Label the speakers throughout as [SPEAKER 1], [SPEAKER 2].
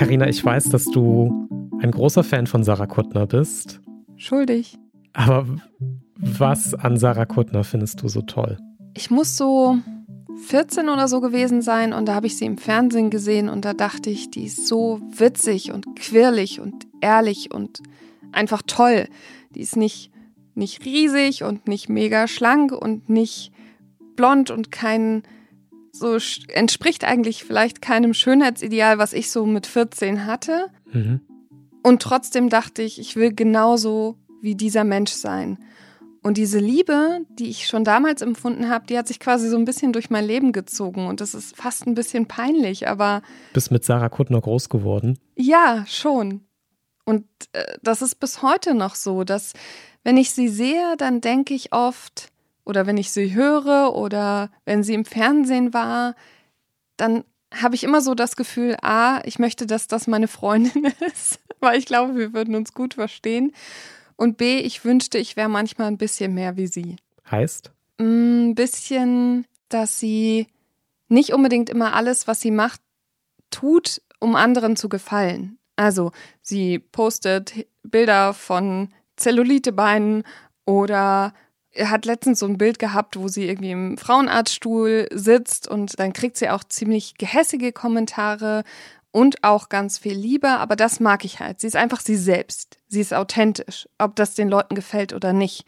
[SPEAKER 1] Karina, ich weiß, dass du ein großer Fan von Sarah Kuttner bist.
[SPEAKER 2] Schuldig.
[SPEAKER 1] Aber was an Sarah Kuttner findest du so toll?
[SPEAKER 2] Ich muss so 14 oder so gewesen sein und da habe ich sie im Fernsehen gesehen und da dachte ich, die ist so witzig und quirlig und ehrlich und einfach toll. Die ist nicht, nicht riesig und nicht mega schlank und nicht blond und kein so entspricht eigentlich vielleicht keinem Schönheitsideal, was ich so mit 14 hatte. Mhm. Und trotzdem dachte ich, ich will genauso wie dieser Mensch sein. Und diese Liebe, die ich schon damals empfunden habe, die hat sich quasi so ein bisschen durch mein Leben gezogen. Und das ist fast ein bisschen peinlich, aber.
[SPEAKER 1] Bist mit Sarah Kuttner groß geworden?
[SPEAKER 2] Ja, schon. Und äh, das ist bis heute noch so, dass wenn ich sie sehe, dann denke ich oft, oder wenn ich sie höre oder wenn sie im Fernsehen war, dann habe ich immer so das Gefühl, a, ich möchte, dass das meine Freundin ist, weil ich glaube, wir würden uns gut verstehen. Und b, ich wünschte, ich wäre manchmal ein bisschen mehr wie sie.
[SPEAKER 1] Heißt?
[SPEAKER 2] Ein bisschen, dass sie nicht unbedingt immer alles, was sie macht, tut, um anderen zu gefallen. Also, sie postet Bilder von Zellulitebeinen oder er hat letztens so ein Bild gehabt, wo sie irgendwie im Frauenarztstuhl sitzt und dann kriegt sie auch ziemlich gehässige Kommentare und auch ganz viel Liebe, aber das mag ich halt. Sie ist einfach sie selbst. Sie ist authentisch, ob das den Leuten gefällt oder nicht.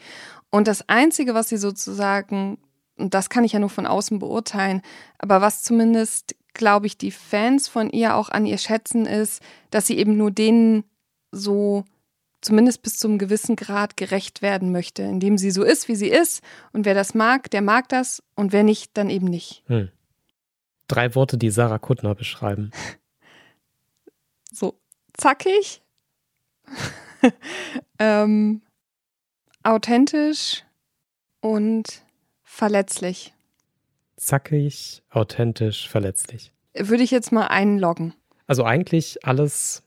[SPEAKER 2] Und das Einzige, was sie sozusagen, und das kann ich ja nur von außen beurteilen, aber was zumindest, glaube ich, die Fans von ihr auch an ihr schätzen, ist, dass sie eben nur denen so zumindest bis zum gewissen Grad gerecht werden möchte, indem sie so ist, wie sie ist. Und wer das mag, der mag das. Und wer nicht, dann eben nicht. Hm.
[SPEAKER 1] Drei Worte, die Sarah Kuttner beschreiben.
[SPEAKER 2] So zackig, ähm, authentisch und verletzlich.
[SPEAKER 1] Zackig, authentisch, verletzlich.
[SPEAKER 2] Würde ich jetzt mal einloggen.
[SPEAKER 1] Also eigentlich alles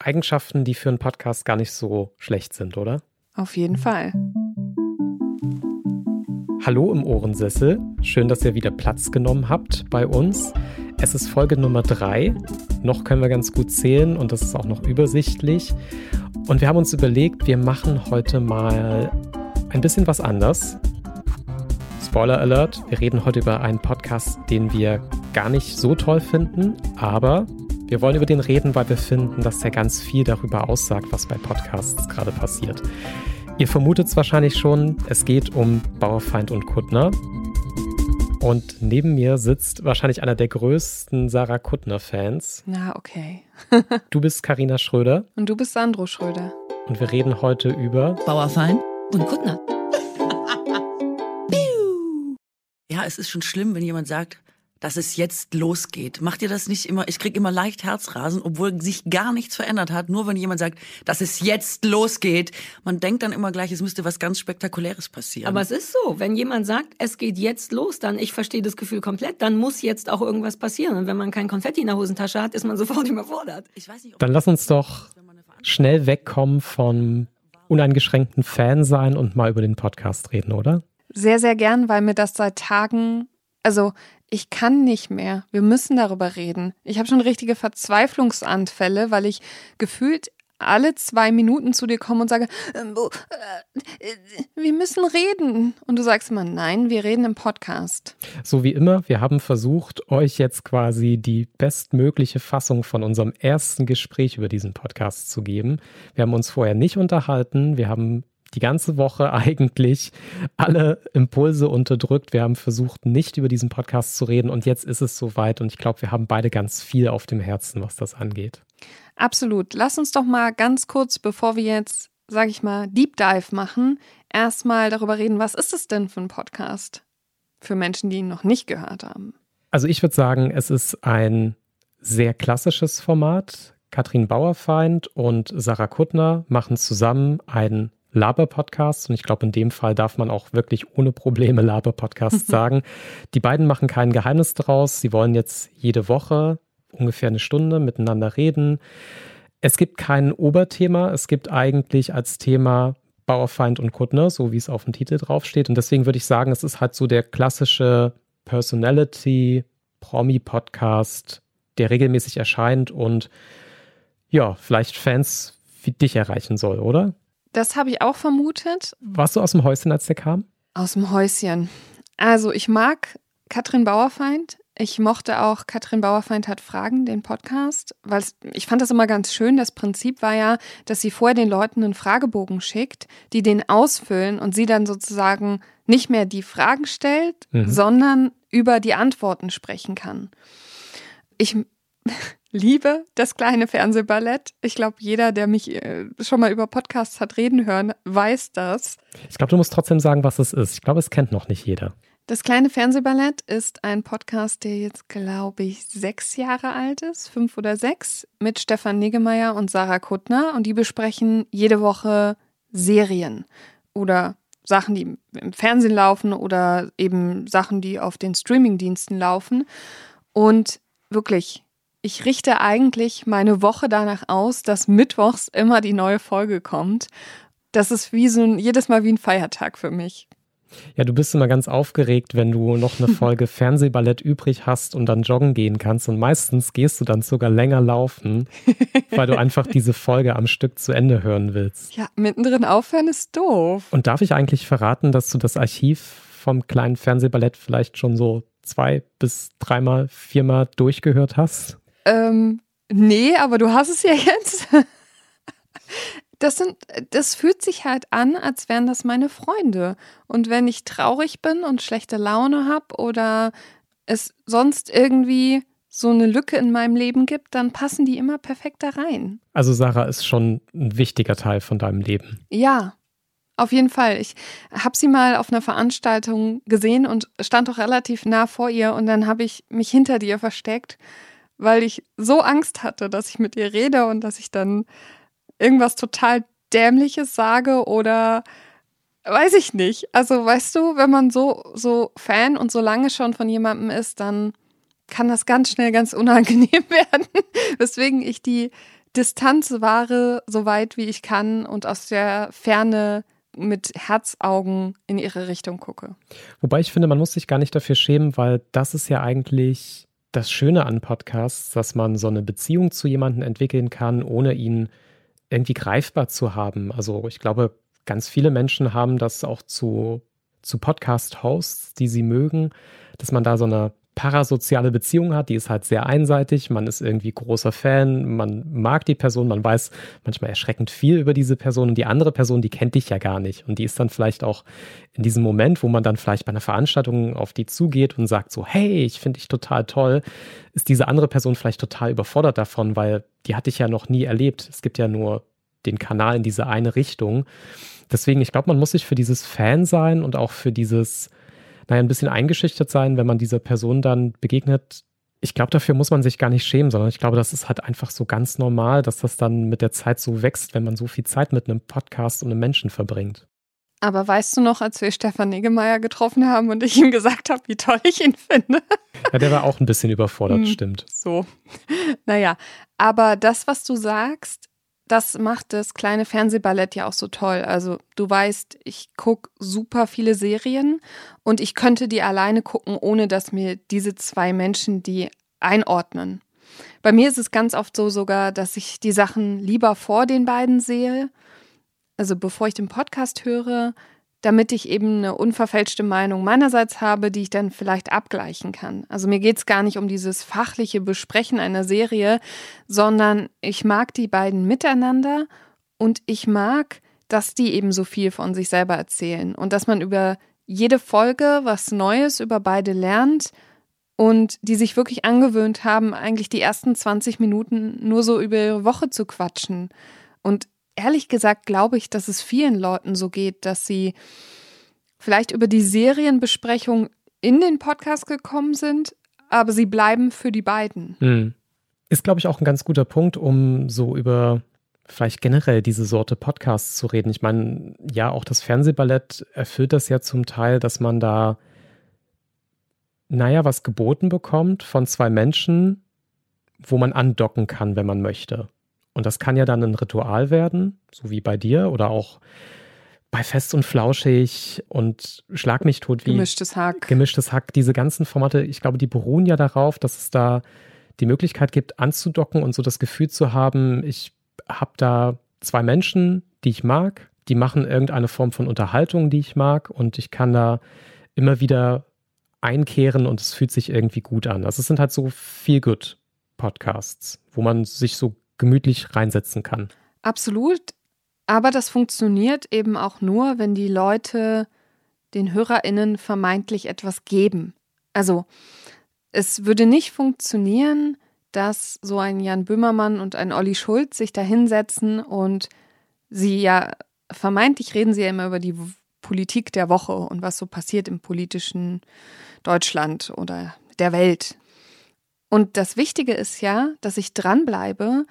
[SPEAKER 1] Eigenschaften, die für einen Podcast gar nicht so schlecht sind, oder?
[SPEAKER 2] Auf jeden Fall.
[SPEAKER 1] Hallo im Ohrensessel. Schön, dass ihr wieder Platz genommen habt bei uns. Es ist Folge Nummer drei. Noch können wir ganz gut zählen und das ist auch noch übersichtlich. Und wir haben uns überlegt, wir machen heute mal ein bisschen was anders. Spoiler Alert, wir reden heute über einen Podcast, den wir gar nicht so toll finden, aber wir wollen über den reden, weil wir finden, dass er ganz viel darüber aussagt, was bei Podcasts gerade passiert. Ihr vermutet es wahrscheinlich schon, es geht um Bauerfeind und Kuttner. Und neben mir sitzt wahrscheinlich einer der größten Sarah Kuttner-Fans.
[SPEAKER 2] Na, okay.
[SPEAKER 1] du bist Karina Schröder.
[SPEAKER 2] Und du bist Sandro Schröder.
[SPEAKER 1] Und wir reden heute über
[SPEAKER 3] Bauerfeind und Kuttner. ja, es ist schon schlimm, wenn jemand sagt, dass es jetzt losgeht. Macht ihr das nicht immer? Ich krieg immer leicht Herzrasen, obwohl sich gar nichts verändert hat. Nur wenn jemand sagt, dass es jetzt losgeht. Man denkt dann immer gleich, es müsste was ganz Spektakuläres passieren.
[SPEAKER 4] Aber es ist so, wenn jemand sagt, es geht jetzt los, dann, ich verstehe das Gefühl komplett, dann muss jetzt auch irgendwas passieren. Und wenn man kein Konfetti in der Hosentasche hat, ist man sofort überfordert.
[SPEAKER 1] dann lass uns doch schnell wegkommen vom uneingeschränkten Fan sein und mal über den Podcast reden, oder?
[SPEAKER 2] Sehr, sehr gern, weil mir das seit Tagen, also ich kann nicht mehr. Wir müssen darüber reden. Ich habe schon richtige Verzweiflungsanfälle, weil ich gefühlt alle zwei Minuten zu dir komme und sage, ähm, äh, wir müssen reden. Und du sagst immer, nein, wir reden im Podcast.
[SPEAKER 1] So wie immer, wir haben versucht, euch jetzt quasi die bestmögliche Fassung von unserem ersten Gespräch über diesen Podcast zu geben. Wir haben uns vorher nicht unterhalten. Wir haben die ganze Woche eigentlich alle Impulse unterdrückt. Wir haben versucht, nicht über diesen Podcast zu reden und jetzt ist es soweit und ich glaube, wir haben beide ganz viel auf dem Herzen, was das angeht.
[SPEAKER 2] Absolut. Lass uns doch mal ganz kurz, bevor wir jetzt, sage ich mal, Deep Dive machen, erstmal darüber reden, was ist es denn für ein Podcast für Menschen, die ihn noch nicht gehört haben?
[SPEAKER 1] Also ich würde sagen, es ist ein sehr klassisches Format. Katrin Bauerfeind und Sarah Kuttner machen zusammen einen Laber-Podcasts und ich glaube, in dem Fall darf man auch wirklich ohne Probleme Laber-Podcasts sagen. Die beiden machen kein Geheimnis daraus. Sie wollen jetzt jede Woche ungefähr eine Stunde miteinander reden. Es gibt kein Oberthema. Es gibt eigentlich als Thema Bauerfeind und Kuttner, so wie es auf dem Titel draufsteht. Und deswegen würde ich sagen, es ist halt so der klassische Personality, Promi-Podcast, der regelmäßig erscheint und ja, vielleicht Fans wie dich erreichen soll, oder?
[SPEAKER 2] Das habe ich auch vermutet.
[SPEAKER 1] Warst du aus dem Häuschen, als der kam?
[SPEAKER 2] Aus dem Häuschen. Also ich mag Katrin Bauerfeind. Ich mochte auch Katrin Bauerfeind hat Fragen, den Podcast, weil ich fand das immer ganz schön. Das Prinzip war ja, dass sie vorher den Leuten einen Fragebogen schickt, die den ausfüllen und sie dann sozusagen nicht mehr die Fragen stellt, mhm. sondern über die Antworten sprechen kann. Ich liebe das kleine Fernsehballett. Ich glaube, jeder, der mich äh, schon mal über Podcasts hat reden hören, weiß das.
[SPEAKER 1] Ich glaube, du musst trotzdem sagen, was es ist. Ich glaube, es kennt noch nicht jeder.
[SPEAKER 2] Das kleine Fernsehballett ist ein Podcast, der jetzt, glaube ich, sechs Jahre alt ist, fünf oder sechs, mit Stefan Niggemeier und Sarah Kuttner. Und die besprechen jede Woche Serien oder Sachen, die im Fernsehen laufen oder eben Sachen, die auf den Streamingdiensten laufen. Und wirklich, ich richte eigentlich meine Woche danach aus, dass mittwochs immer die neue Folge kommt. Das ist wie so ein, jedes Mal wie ein Feiertag für mich.
[SPEAKER 1] Ja, du bist immer ganz aufgeregt, wenn du noch eine Folge Fernsehballett übrig hast und dann joggen gehen kannst. Und meistens gehst du dann sogar länger laufen, weil du einfach diese Folge am Stück zu Ende hören willst.
[SPEAKER 2] Ja, mittendrin aufhören ist doof.
[SPEAKER 1] Und darf ich eigentlich verraten, dass du das Archiv vom kleinen Fernsehballett vielleicht schon so zwei bis dreimal, viermal durchgehört hast?
[SPEAKER 2] Ähm, nee, aber du hast es ja jetzt. Das sind, das fühlt sich halt an, als wären das meine Freunde. Und wenn ich traurig bin und schlechte Laune habe oder es sonst irgendwie so eine Lücke in meinem Leben gibt, dann passen die immer perfekt da rein.
[SPEAKER 1] Also Sarah ist schon ein wichtiger Teil von deinem Leben.
[SPEAKER 2] Ja, auf jeden Fall. Ich habe sie mal auf einer Veranstaltung gesehen und stand auch relativ nah vor ihr und dann habe ich mich hinter dir versteckt weil ich so Angst hatte, dass ich mit ihr rede und dass ich dann irgendwas total Dämliches sage oder weiß ich nicht. Also weißt du, wenn man so, so Fan und so lange schon von jemandem ist, dann kann das ganz schnell ganz unangenehm werden. Weswegen ich die Distanz wahre, so weit wie ich kann und aus der Ferne mit Herzaugen in ihre Richtung gucke.
[SPEAKER 1] Wobei ich finde, man muss sich gar nicht dafür schämen, weil das ist ja eigentlich das Schöne an Podcasts, dass man so eine Beziehung zu jemandem entwickeln kann, ohne ihn irgendwie greifbar zu haben. Also ich glaube, ganz viele Menschen haben das auch zu, zu Podcast-Hosts, die sie mögen, dass man da so eine parasoziale Beziehung hat, die ist halt sehr einseitig. Man ist irgendwie großer Fan, man mag die Person, man weiß manchmal erschreckend viel über diese Person und die andere Person, die kennt dich ja gar nicht. Und die ist dann vielleicht auch in diesem Moment, wo man dann vielleicht bei einer Veranstaltung auf die zugeht und sagt so, hey, ich finde dich total toll, ist diese andere Person vielleicht total überfordert davon, weil die hat dich ja noch nie erlebt. Es gibt ja nur den Kanal in diese eine Richtung. Deswegen, ich glaube, man muss sich für dieses Fan sein und auch für dieses naja, ein bisschen eingeschüchtert sein, wenn man dieser Person dann begegnet. Ich glaube, dafür muss man sich gar nicht schämen, sondern ich glaube, das ist halt einfach so ganz normal, dass das dann mit der Zeit so wächst, wenn man so viel Zeit mit einem Podcast und einem Menschen verbringt.
[SPEAKER 2] Aber weißt du noch, als wir Stefan Niggemeier getroffen haben und ich ihm gesagt habe, wie toll ich ihn finde?
[SPEAKER 1] Ja, der war auch ein bisschen überfordert, hm, stimmt.
[SPEAKER 2] So. Naja, aber das, was du sagst, das macht das kleine Fernsehballett ja auch so toll. Also du weißt, ich gucke super viele Serien und ich könnte die alleine gucken, ohne dass mir diese zwei Menschen die einordnen. Bei mir ist es ganz oft so sogar, dass ich die Sachen lieber vor den beiden sehe. Also bevor ich den Podcast höre, damit ich eben eine unverfälschte Meinung meinerseits habe, die ich dann vielleicht abgleichen kann. Also mir geht es gar nicht um dieses fachliche Besprechen einer Serie, sondern ich mag die beiden miteinander und ich mag, dass die eben so viel von sich selber erzählen und dass man über jede Folge was Neues über beide lernt und die sich wirklich angewöhnt haben, eigentlich die ersten 20 Minuten nur so über ihre Woche zu quatschen. Und ehrlich gesagt glaube ich, dass es vielen Leuten so geht, dass sie vielleicht über die Serienbesprechung in den Podcast gekommen sind, aber sie bleiben für die beiden.
[SPEAKER 1] Hm. Ist, glaube ich, auch ein ganz guter Punkt, um so über vielleicht generell diese Sorte Podcasts zu reden. Ich meine, ja, auch das Fernsehballett erfüllt das ja zum Teil, dass man da, naja, was geboten bekommt von zwei Menschen, wo man andocken kann, wenn man möchte. Und das kann ja dann ein Ritual werden, so wie bei dir oder auch bei Fest und Flauschig und Schlag mich tot wie
[SPEAKER 2] Gemischtes Hack.
[SPEAKER 1] Gemischtes Hack, diese ganzen Formate, ich glaube, die beruhen ja darauf, dass es da die Möglichkeit gibt, anzudocken und so das Gefühl zu haben, ich habe da zwei Menschen, die ich mag, die machen irgendeine Form von Unterhaltung, die ich mag und ich kann da immer wieder einkehren und es fühlt sich irgendwie gut an. Also es sind halt so viel good Podcasts, wo man sich so gemütlich reinsetzen kann.
[SPEAKER 2] Absolut. Aber das funktioniert eben auch nur, wenn die Leute den HörerInnen vermeintlich etwas geben. Also, es würde nicht funktionieren, dass so ein Jan Böhmermann und ein Olli Schulz sich da hinsetzen und sie ja, vermeintlich reden sie ja immer über die Politik der Woche und was so passiert im politischen Deutschland oder der Welt. Und das Wichtige ist ja, dass ich dranbleibe,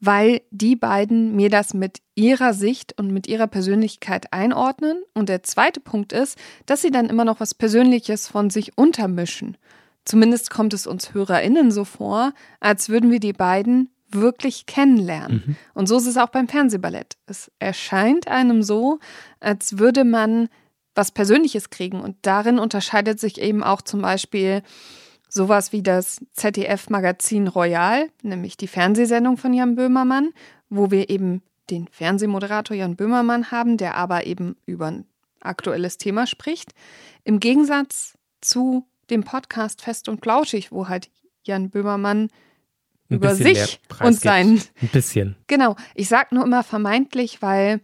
[SPEAKER 2] weil die beiden mir das mit ihrer Sicht und mit ihrer Persönlichkeit einordnen. Und der zweite Punkt ist, dass sie dann immer noch was Persönliches von sich untermischen. Zumindest kommt es uns HörerInnen so vor, als würden wir die beiden wirklich kennenlernen. Mhm. Und so ist es auch beim Fernsehballett. Es erscheint einem so, als würde man was Persönliches kriegen. Und darin unterscheidet sich eben auch zum Beispiel sowas wie das ZDF-Magazin Royal, nämlich die Fernsehsendung von Jan Böhmermann, wo wir eben den Fernsehmoderator Jan Böhmermann haben, der aber eben über ein aktuelles Thema spricht. Im Gegensatz zu dem Podcast Fest und Flauschig, wo halt Jan Böhmermann über sich und sein.
[SPEAKER 1] Ein bisschen.
[SPEAKER 2] Genau. Ich sage nur immer vermeintlich, weil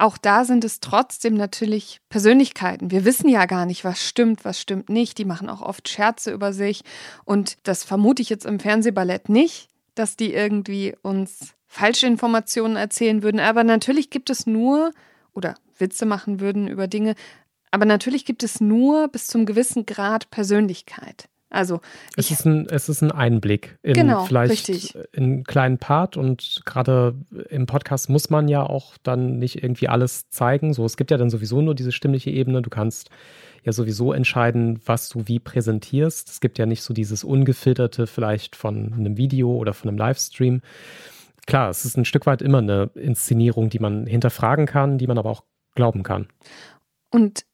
[SPEAKER 2] auch da sind es trotzdem natürlich Persönlichkeiten. Wir wissen ja gar nicht, was stimmt, was stimmt nicht. Die machen auch oft Scherze über sich. Und das vermute ich jetzt im Fernsehballett nicht, dass die irgendwie uns falsche Informationen erzählen würden. Aber natürlich gibt es nur oder Witze machen würden über Dinge, aber natürlich gibt es nur bis zum gewissen Grad Persönlichkeit. Also
[SPEAKER 1] es ist ein, es ist ein Einblick in genau, vielleicht richtig. in einen kleinen Part und gerade im Podcast muss man ja auch dann nicht irgendwie alles zeigen. So, es gibt ja dann sowieso nur diese stimmliche Ebene. Du kannst ja sowieso entscheiden, was du wie präsentierst. Es gibt ja nicht so dieses ungefilterte vielleicht von einem Video oder von einem Livestream. Klar, es ist ein Stück weit immer eine Inszenierung, die man hinterfragen kann, die man aber auch glauben kann.
[SPEAKER 2] Und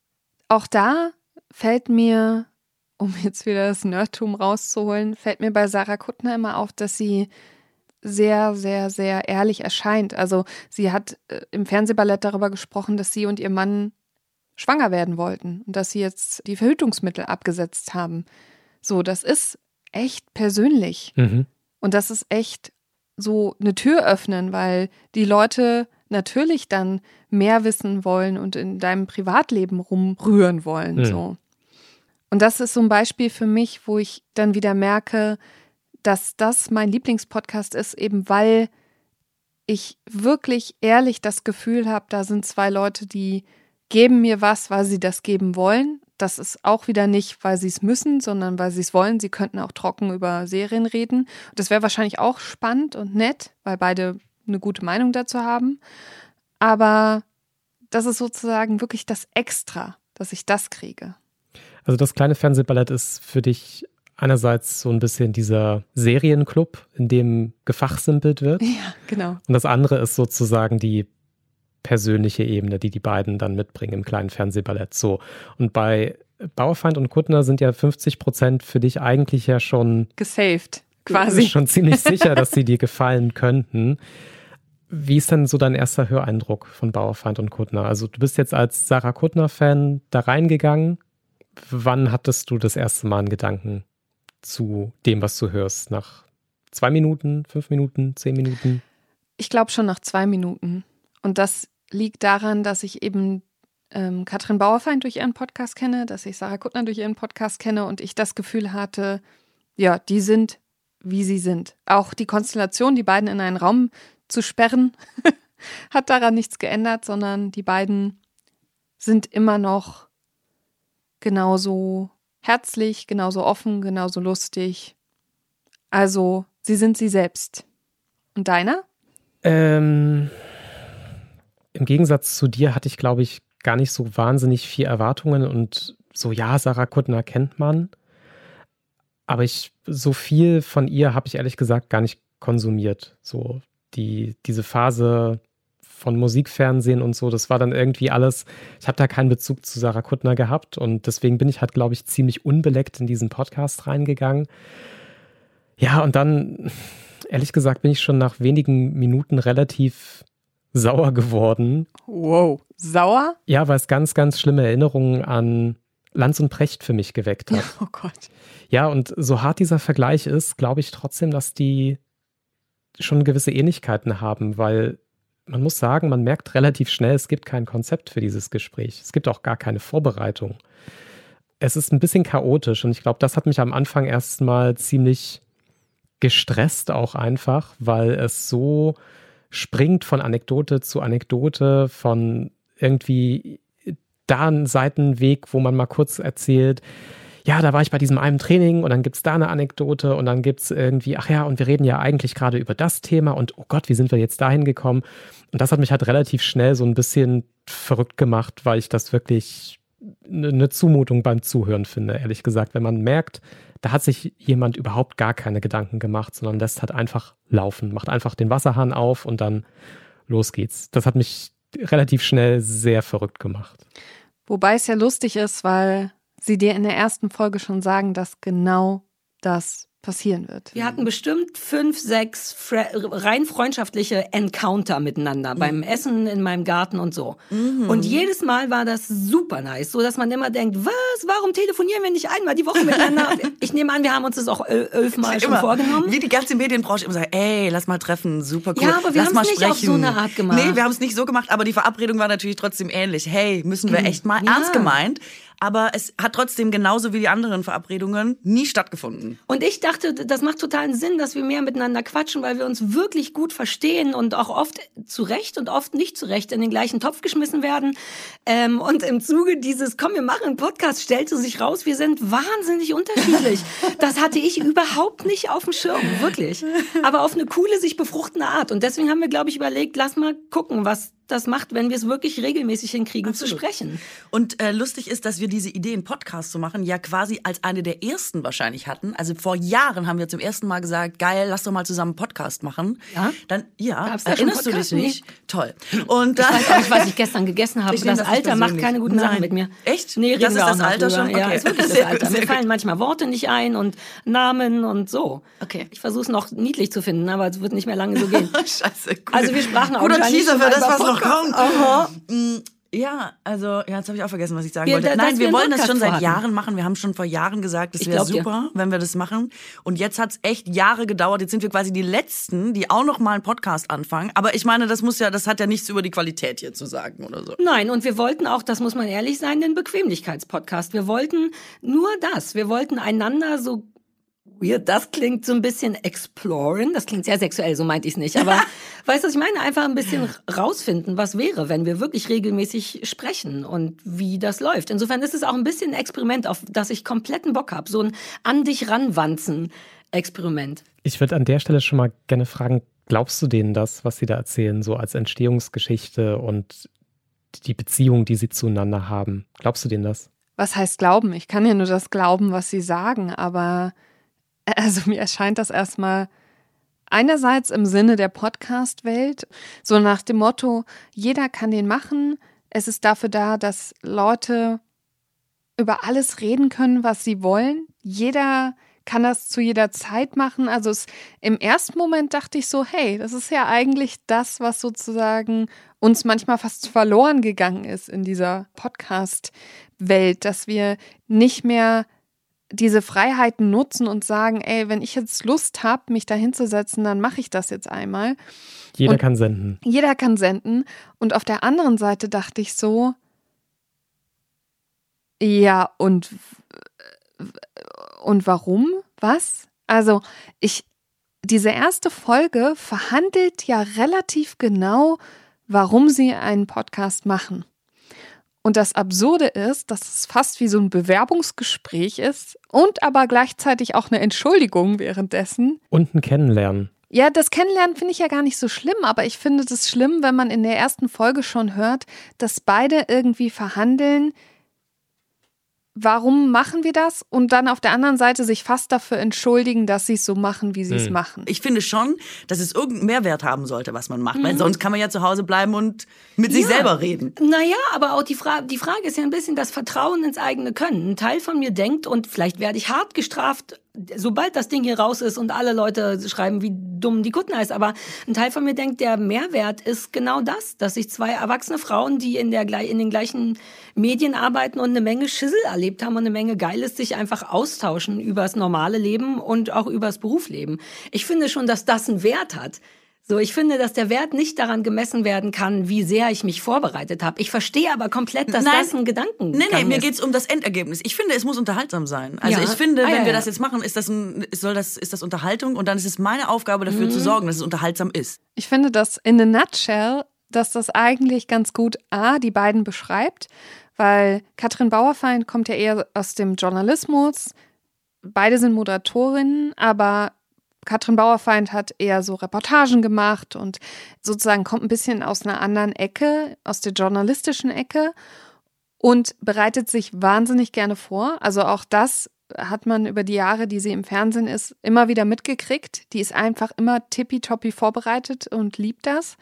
[SPEAKER 2] auch da fällt mir, um jetzt wieder das Nerdtum rauszuholen, fällt mir bei Sarah Kuttner immer auf, dass sie sehr, sehr, sehr ehrlich erscheint. Also sie hat äh, im Fernsehballett darüber gesprochen, dass sie und ihr Mann schwanger werden wollten und dass sie jetzt die Verhütungsmittel abgesetzt haben. So, das ist echt persönlich. Mhm. Und das ist echt so eine Tür öffnen, weil die Leute natürlich dann mehr wissen wollen und in deinem Privatleben rumrühren wollen. Mhm. So. Und das ist so ein Beispiel für mich, wo ich dann wieder merke, dass das mein Lieblingspodcast ist, eben weil ich wirklich ehrlich das Gefühl habe, da sind zwei Leute, die geben mir was, weil sie das geben wollen. Das ist auch wieder nicht, weil sie es müssen, sondern weil sie es wollen. Sie könnten auch trocken über Serien reden. Das wäre wahrscheinlich auch spannend und nett, weil beide eine gute Meinung dazu haben. Aber das ist sozusagen wirklich das Extra, dass ich das kriege.
[SPEAKER 1] Also das kleine Fernsehballett ist für dich einerseits so ein bisschen dieser Serienclub, in dem gefachsimpelt wird.
[SPEAKER 2] Ja, genau.
[SPEAKER 1] Und das andere ist sozusagen die persönliche Ebene, die die beiden dann mitbringen im kleinen Fernsehballett. So. Und bei Bauerfeind und Kuttner sind ja 50 Prozent für dich eigentlich ja schon
[SPEAKER 2] gesaved, quasi.
[SPEAKER 1] Schon ziemlich sicher, dass sie dir gefallen könnten. Wie ist denn so dein erster Höreindruck von Bauerfeind und Kuttner? Also du bist jetzt als Sarah Kuttner-Fan da reingegangen. Wann hattest du das erste Mal einen Gedanken zu dem, was du hörst? Nach zwei Minuten, fünf Minuten, zehn Minuten?
[SPEAKER 2] Ich glaube schon nach zwei Minuten. Und das liegt daran, dass ich eben ähm, Katrin Bauerfeind durch ihren Podcast kenne, dass ich Sarah Kuttner durch ihren Podcast kenne und ich das Gefühl hatte, ja, die sind, wie sie sind. Auch die Konstellation, die beiden in einen Raum zu sperren, hat daran nichts geändert, sondern die beiden sind immer noch genauso herzlich, genauso offen, genauso lustig. Also, sie sind sie selbst. Und deiner?
[SPEAKER 1] Ähm, Im Gegensatz zu dir hatte ich, glaube ich, gar nicht so wahnsinnig viel Erwartungen und so, ja, Sarah Kuttner kennt man. Aber ich, so viel von ihr habe ich ehrlich gesagt gar nicht konsumiert. So, die, diese Phase von Musikfernsehen und so, das war dann irgendwie alles, ich habe da keinen Bezug zu Sarah Kuttner gehabt und deswegen bin ich halt, glaube ich, ziemlich unbeleckt in diesen Podcast reingegangen. Ja, und dann, ehrlich gesagt, bin ich schon nach wenigen Minuten relativ sauer geworden.
[SPEAKER 2] Wow, sauer?
[SPEAKER 1] Ja, weil es ganz, ganz schlimme Erinnerungen an Lanz und Precht für mich geweckt hat.
[SPEAKER 2] Oh Gott.
[SPEAKER 1] Ja, und so hart dieser Vergleich ist, glaube ich trotzdem, dass die schon gewisse Ähnlichkeiten haben, weil man muss sagen, man merkt relativ schnell, es gibt kein Konzept für dieses Gespräch. Es gibt auch gar keine Vorbereitung. Es ist ein bisschen chaotisch und ich glaube, das hat mich am Anfang erstmal ziemlich gestresst auch einfach, weil es so springt von Anekdote zu Anekdote, von irgendwie da einen Seitenweg, wo man mal kurz erzählt, ja, da war ich bei diesem einen Training und dann gibt es da eine Anekdote und dann gibt es irgendwie, ach ja, und wir reden ja eigentlich gerade über das Thema und oh Gott, wie sind wir jetzt dahin gekommen? Und das hat mich halt relativ schnell so ein bisschen verrückt gemacht, weil ich das wirklich eine Zumutung beim Zuhören finde, ehrlich gesagt. Wenn man merkt, da hat sich jemand überhaupt gar keine Gedanken gemacht, sondern lässt halt einfach laufen, macht einfach den Wasserhahn auf und dann los geht's. Das hat mich relativ schnell sehr verrückt gemacht.
[SPEAKER 2] Wobei es ja lustig ist, weil sie dir in der ersten Folge schon sagen, dass genau das passieren wird.
[SPEAKER 4] Wir hatten bestimmt fünf, sechs fre rein freundschaftliche Encounter miteinander mhm. beim Essen in meinem Garten und so. Mhm. Und jedes Mal war das super nice, so dass man immer denkt, was, warum telefonieren wir nicht einmal die Woche miteinander? ich nehme an, wir haben uns das auch elfmal schon immer, vorgenommen.
[SPEAKER 3] Wie die ganze Medienbranche immer sagt, ey, lass mal treffen, super cool.
[SPEAKER 4] Ja, aber wir haben es nicht auf so eine Art gemacht.
[SPEAKER 3] Nee, wir haben es nicht so gemacht, aber die Verabredung war natürlich trotzdem ähnlich. Hey, müssen wir mhm. echt mal ja. ernst gemeint aber es hat trotzdem genauso wie die anderen Verabredungen nie stattgefunden.
[SPEAKER 4] Und ich dachte, das macht totalen Sinn, dass wir mehr miteinander quatschen, weil wir uns wirklich gut verstehen und auch oft zu Recht und oft nicht zu Recht in den gleichen Topf geschmissen werden. Ähm, und im Zuge dieses, komm, wir machen einen Podcast, stellte sich raus, wir sind wahnsinnig unterschiedlich. Das hatte ich überhaupt nicht auf dem Schirm, wirklich. Aber auf eine coole, sich befruchtende Art. Und deswegen haben wir, glaube ich, überlegt, lass mal gucken, was das macht, wenn wir es wirklich regelmäßig hinkriegen Absolut. zu sprechen.
[SPEAKER 3] Und äh, lustig ist, dass wir diese Idee, einen Podcast zu machen, ja quasi als eine der ersten wahrscheinlich hatten. Also vor Jahren haben wir zum ersten Mal gesagt, geil, lass doch mal zusammen einen Podcast machen.
[SPEAKER 4] Ja?
[SPEAKER 3] Dann, ja, Gab's erinnerst du dich nicht? Nee. Toll.
[SPEAKER 4] Und dann, ich weiß auch nicht, was ich gestern gegessen habe. Das, das Alter macht keine guten Sachen mit mir.
[SPEAKER 3] Echt?
[SPEAKER 4] Nee, reden
[SPEAKER 3] das
[SPEAKER 4] ist
[SPEAKER 3] das Alter drüber. schon?
[SPEAKER 4] Okay. Ja, ist wirklich das Alter. Mir fallen manchmal Worte nicht ein und Namen und so.
[SPEAKER 3] Okay.
[SPEAKER 4] Ich versuche es noch niedlich zu finden, aber es wird nicht mehr lange so gehen.
[SPEAKER 3] Scheiße, cool.
[SPEAKER 4] Also wir sprachen auch
[SPEAKER 3] Guter Teaser für das, was noch kommt. Aha. Mm, ja, also, ja, jetzt habe ich auch vergessen, was ich sagen wir, wollte. Nein, wir wollen das schon seit Jahren machen. Wir haben schon vor Jahren gesagt, es wäre super, dir. wenn wir das machen. Und jetzt hat es echt Jahre gedauert. Jetzt sind wir quasi die Letzten, die auch noch mal einen Podcast anfangen. Aber ich meine, das muss ja, das hat ja nichts über die Qualität hier zu sagen oder so.
[SPEAKER 4] Nein, und wir wollten auch, das muss man ehrlich sein, den Bequemlichkeitspodcast. Wir wollten nur das. Wir wollten einander so weird. Das klingt so ein bisschen exploren. Das klingt sehr sexuell, so meinte ich es nicht. Aber weißt du, was ich meine? Einfach ein bisschen rausfinden, was wäre, wenn wir wirklich regelmäßig sprechen und wie das läuft. Insofern ist es auch ein bisschen ein Experiment, auf das ich kompletten Bock habe. So ein an dich ranwanzen Experiment.
[SPEAKER 1] Ich würde an der Stelle schon mal gerne fragen, glaubst du denen das, was sie da erzählen, so als Entstehungsgeschichte und die Beziehung, die sie zueinander haben? Glaubst du denen das?
[SPEAKER 2] Was heißt glauben? Ich kann ja nur das glauben, was sie sagen, aber also mir erscheint das erstmal einerseits im Sinne der Podcast-Welt, so nach dem Motto, jeder kann den machen. Es ist dafür da, dass Leute über alles reden können, was sie wollen. Jeder kann das zu jeder Zeit machen. Also es, im ersten Moment dachte ich so, hey, das ist ja eigentlich das, was sozusagen uns manchmal fast verloren gegangen ist in dieser Podcast-Welt, dass wir nicht mehr diese Freiheiten nutzen und sagen, ey, wenn ich jetzt Lust habe, mich da hinzusetzen, dann mache ich das jetzt einmal.
[SPEAKER 1] Jeder und kann senden.
[SPEAKER 2] Jeder kann senden. Und auf der anderen Seite dachte ich so, ja, und, und warum? Was? Also, ich, diese erste Folge verhandelt ja relativ genau, warum sie einen Podcast machen. Und das Absurde ist, dass es fast wie so ein Bewerbungsgespräch ist und aber gleichzeitig auch eine Entschuldigung währenddessen.
[SPEAKER 1] Und ein Kennenlernen.
[SPEAKER 2] Ja, das Kennenlernen finde ich ja gar nicht so schlimm, aber ich finde es schlimm, wenn man in der ersten Folge schon hört, dass beide irgendwie verhandeln, warum machen wir das? Und dann auf der anderen Seite sich fast dafür entschuldigen, dass sie es so machen, wie sie es mhm. machen.
[SPEAKER 3] Ich finde schon, dass es irgendeinen Mehrwert haben sollte, was man macht. Mhm. Weil sonst kann man ja zu Hause bleiben und mit ja. sich selber reden.
[SPEAKER 4] Naja, aber auch die, Fra die Frage ist ja ein bisschen das Vertrauen ins eigene Können. Ein Teil von mir denkt, und vielleicht werde ich hart gestraft sobald das Ding hier raus ist und alle Leute schreiben, wie dumm die Kutten heißt, aber ein Teil von mir denkt, der Mehrwert ist genau das, dass sich zwei erwachsene Frauen, die in, der, in den gleichen Medien arbeiten und eine Menge Schissel erlebt haben und eine Menge Geiles, sich einfach austauschen übers normale Leben und auch übers Berufsleben. Ich finde schon, dass das einen Wert hat. So, ich finde, dass der Wert nicht daran gemessen werden kann, wie sehr ich mich vorbereitet habe. Ich verstehe aber komplett, dass
[SPEAKER 3] Nein.
[SPEAKER 4] das ein Gedanken
[SPEAKER 3] nee, mir
[SPEAKER 4] ist.
[SPEAKER 3] geht's um das Endergebnis. Ich finde, es muss unterhaltsam sein. Also
[SPEAKER 4] Ja.
[SPEAKER 3] ich finde,
[SPEAKER 4] Ah,
[SPEAKER 3] wenn
[SPEAKER 4] ja,
[SPEAKER 3] wir
[SPEAKER 4] ja.
[SPEAKER 3] das jetzt machen, ist das, ein, soll das, ist das Unterhaltung und dann ist es meine Aufgabe dafür
[SPEAKER 4] Mhm.
[SPEAKER 3] zu sorgen, dass es unterhaltsam ist.
[SPEAKER 2] Ich finde das in a nutshell, dass das eigentlich ganz gut A, die beiden beschreibt, weil Katrin Bauerfeind kommt ja eher aus dem Journalismus. Beide sind Moderatorinnen, aber Katrin Bauerfeind hat eher so Reportagen gemacht und sozusagen kommt ein bisschen aus einer anderen Ecke, aus der journalistischen Ecke und bereitet sich wahnsinnig gerne vor. Also auch das hat man über die Jahre, die sie im Fernsehen ist, immer wieder mitgekriegt. Die ist einfach immer tippitoppi vorbereitet und liebt das.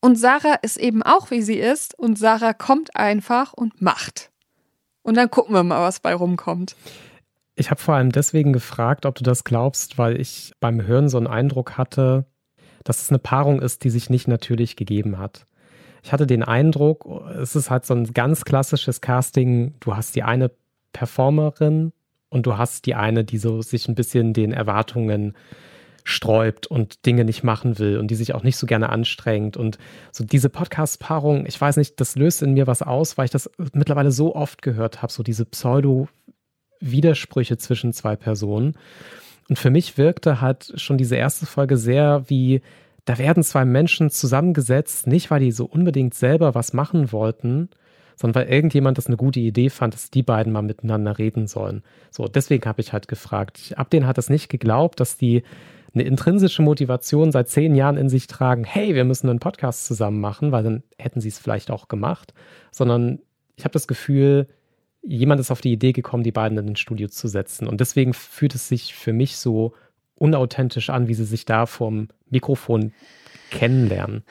[SPEAKER 2] Und Sarah ist eben auch, wie sie ist. Und Sarah kommt einfach und macht. Und dann gucken wir mal, was bei rumkommt.
[SPEAKER 1] Ich habe vor allem deswegen gefragt, ob du das glaubst, weil ich beim Hören so einen Eindruck hatte, dass es eine Paarung ist, die sich nicht natürlich gegeben hat. Ich hatte den Eindruck, es ist halt so ein ganz klassisches Casting. Du hast die eine Performerin und du hast die eine, die so sich ein bisschen den Erwartungen sträubt und Dinge nicht machen will und die sich auch nicht so gerne anstrengt. Und so diese Podcast-Paarung, ich weiß nicht, das löst in mir was aus, weil ich das mittlerweile so oft gehört habe, so diese Pseudo-Widersprüche zwischen zwei Personen. Und für mich wirkte halt schon diese erste Folge sehr wie, da werden zwei Menschen zusammengesetzt, nicht weil die so unbedingt selber was machen wollten, sondern weil irgendjemand das eine gute Idee fand, dass die beiden mal miteinander reden sollen. So, deswegen habe ich halt gefragt. Ich, ab denen hat das nicht geglaubt, dass die eine intrinsische Motivation seit zehn Jahren in sich tragen, hey, wir müssen einen Podcast zusammen machen, weil dann hätten sie es vielleicht auch gemacht, sondern ich habe das Gefühl, jemand ist auf die Idee gekommen, die beiden in ein Studio zu setzen. Und deswegen fühlt es sich für mich so unauthentisch an, wie sie sich da vorm Mikrofon kennenlernen.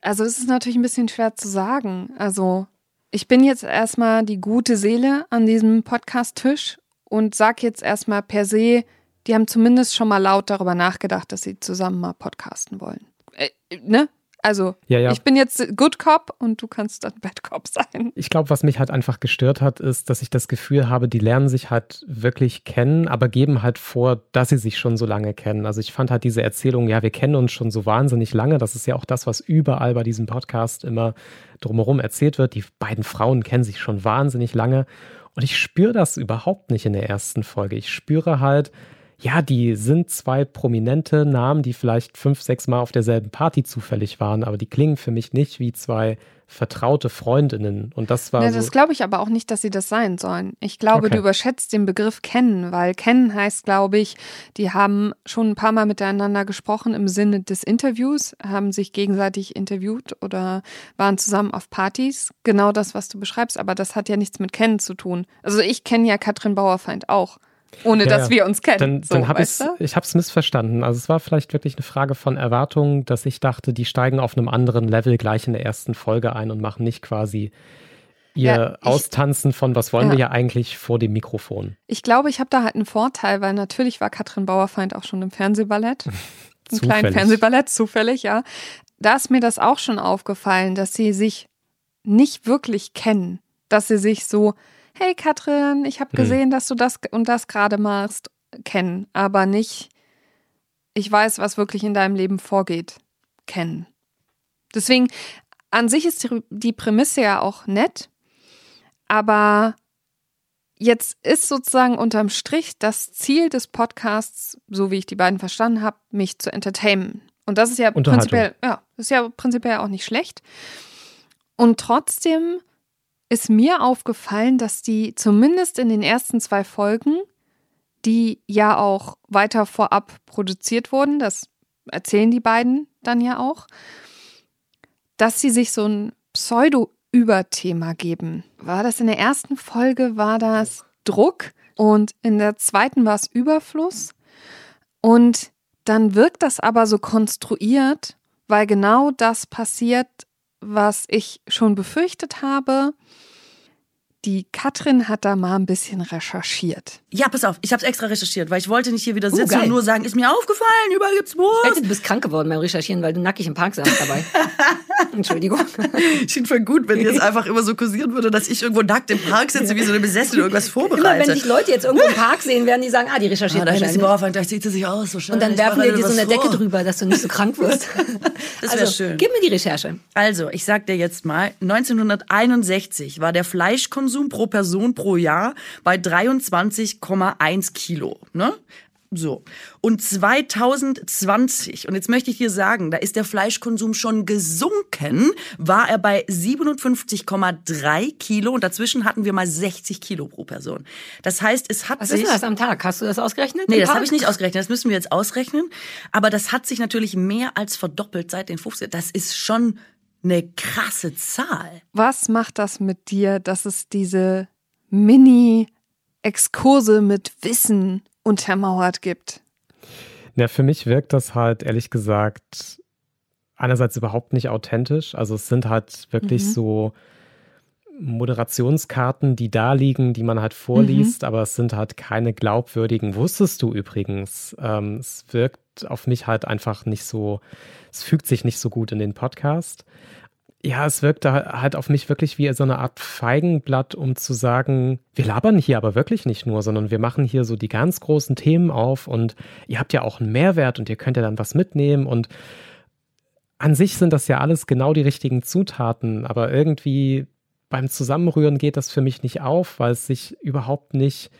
[SPEAKER 2] Also es ist natürlich ein bisschen schwer zu sagen. Also ich bin jetzt erstmal die gute Seele an diesem Podcast-Tisch und sag jetzt erstmal per se, die haben zumindest schon mal laut darüber nachgedacht, dass sie zusammen mal podcasten wollen. Äh, ne? Also
[SPEAKER 1] Ja, ja.
[SPEAKER 2] ich bin jetzt Good Cop und du kannst dann Bad Cop sein.
[SPEAKER 1] Ich glaube, was mich halt einfach gestört hat, ist, dass ich das Gefühl habe, die lernen sich halt wirklich kennen, aber geben halt vor, dass sie sich schon so lange kennen. Also ich fand halt diese Erzählung, ja, wir kennen uns schon so wahnsinnig lange. Das ist ja auch das, was überall bei diesem Podcast immer drumherum erzählt wird. Die beiden Frauen kennen sich schon wahnsinnig lange. Und ich spüre das überhaupt nicht in der ersten Folge. Ich spüre halt, ja, die sind zwei prominente Namen, die vielleicht fünf, sechs Mal auf derselben Party zufällig waren, aber die klingen für mich nicht wie zwei vertraute Freundinnen. Und das war
[SPEAKER 2] Ja,
[SPEAKER 1] so.
[SPEAKER 2] das glaube ich aber auch nicht, dass sie das sein sollen. Ich glaube,
[SPEAKER 1] Okay.
[SPEAKER 2] du überschätzt den Begriff kennen, weil kennen heißt, glaube ich, die haben schon ein paar Mal miteinander gesprochen im Sinne des Interviews, haben sich gegenseitig interviewt oder waren zusammen auf Partys. Genau das, was du beschreibst, aber das hat ja nichts mit kennen zu tun. Also ich kenne ja Katrin Bauerfeind auch, ohne
[SPEAKER 1] Ja,
[SPEAKER 2] dass wir uns kennen.
[SPEAKER 1] dann,
[SPEAKER 2] so,
[SPEAKER 1] dann habe
[SPEAKER 2] weißt
[SPEAKER 1] ich
[SPEAKER 2] du?
[SPEAKER 1] ich habe es missverstanden. Also es war vielleicht wirklich eine Frage von Erwartungen, dass ich dachte, die steigen auf einem anderen Level gleich in der ersten Folge ein und machen nicht quasi ihr
[SPEAKER 2] Ja, ich-
[SPEAKER 1] Austanzen von was wollen
[SPEAKER 2] Ja.
[SPEAKER 1] wir ja eigentlich vor dem Mikrofon.
[SPEAKER 2] Ich glaube, ich habe da halt einen Vorteil, weil natürlich war Katrin Bauerfeind auch schon im Fernsehballett. Im kleinen. Fernsehballett, zufällig, ja. Da ist mir das auch schon aufgefallen, dass sie sich nicht wirklich kennen. Dass sie sich so, hey Katrin, ich habe
[SPEAKER 1] Hm.
[SPEAKER 2] gesehen, dass du das und das gerade machst, kennen, aber nicht, ich weiß, was wirklich in deinem Leben vorgeht, kennen. Deswegen, an sich ist die, Prämisse ja auch nett, aber jetzt ist sozusagen unterm Strich das Ziel des Podcasts, so wie ich die beiden verstanden habe, mich zu entertainen. Und das ist ja prinzipiell, ja, das ist ja prinzipiell auch nicht schlecht. Und trotzdem ist mir aufgefallen, dass die zumindest in den ersten zwei Folgen, die ja auch weiter vorab produziert wurden, das erzählen die beiden dann ja auch, dass sie sich so ein Pseudo-Überthema geben. War das in der ersten Folge, war das Druck und in der zweiten war es Überfluss. Und dann wirkt das aber so konstruiert, weil genau das passiert, was ich schon befürchtet habe. Die Katrin hat da mal ein bisschen recherchiert.
[SPEAKER 3] Ja, pass auf, ich habe extra recherchiert, weil ich wollte nicht hier wieder
[SPEAKER 4] Uh,
[SPEAKER 3] sitzen
[SPEAKER 4] geil.
[SPEAKER 3] und nur sagen, ist mir aufgefallen, überall gibt's
[SPEAKER 4] Ich
[SPEAKER 3] Wurst.
[SPEAKER 4] dachte, du bist krank geworden beim Recherchieren, weil du nackig im Park saßt dabei. Entschuldigung.
[SPEAKER 3] Ich finde voll gut, wenn jetzt einfach immer so kursieren würde, dass ich irgendwo nackt im Park sitze, wie so eine Besessene irgendwas
[SPEAKER 4] Immer wenn
[SPEAKER 3] vorbereite.
[SPEAKER 4] dich Leute jetzt irgendwo im Park sehen, werden die sagen, ah, die
[SPEAKER 3] Ah,
[SPEAKER 4] recherchiert
[SPEAKER 3] da ist die. Mauerfeind, da zieht sie sich aus. So
[SPEAKER 4] Und dann werfen wir dir so eine Decke drüber, dass du nicht so krank wirst.
[SPEAKER 3] Das wäre
[SPEAKER 4] also,
[SPEAKER 3] schön.
[SPEAKER 4] Gib mir die Recherche.
[SPEAKER 3] Also, ich sag dir jetzt mal, 1961 war der Fleischkonsum pro Person pro Jahr bei 23,1 Kilo. Ne? So. Und 2020, und jetzt möchte ich dir sagen, da ist der Fleischkonsum schon gesunken, war er bei 57,3 Kilo und dazwischen hatten wir mal 60 Kilo pro Person. Das heißt, es hat
[SPEAKER 4] Was
[SPEAKER 3] sich...
[SPEAKER 4] ist denn das am Tag? Hast du das ausgerechnet?
[SPEAKER 3] Nee, das habe ich nicht ausgerechnet. Das müssen wir jetzt ausrechnen. Aber das hat sich natürlich mehr als verdoppelt seit den 50 Das ist schon eine krasse Zahl.
[SPEAKER 2] Was macht das mit dir, dass es diese Mini-Exkurse mit Wissen untermauert gibt?
[SPEAKER 1] Ja, für mich wirkt das halt ehrlich gesagt einerseits überhaupt nicht authentisch. Also es sind halt wirklich
[SPEAKER 2] Mhm.
[SPEAKER 1] so Moderationskarten, die da liegen, die man halt vorliest, aber es sind halt keine glaubwürdigen. Wusstest du übrigens? Ähm, es wirkt auf mich halt einfach nicht so, es fügt sich nicht so gut in den Podcast. Ja, es wirkt da halt auf mich wirklich wie so eine Art Feigenblatt, um zu sagen, wir labern hier aber wirklich nicht nur, sondern wir machen hier so die ganz großen Themen auf und ihr habt ja auch einen Mehrwert und ihr könnt ja dann was mitnehmen und an sich sind das ja alles genau die richtigen Zutaten, aber irgendwie beim Zusammenrühren geht das für mich nicht auf, weil es sich überhaupt nicht,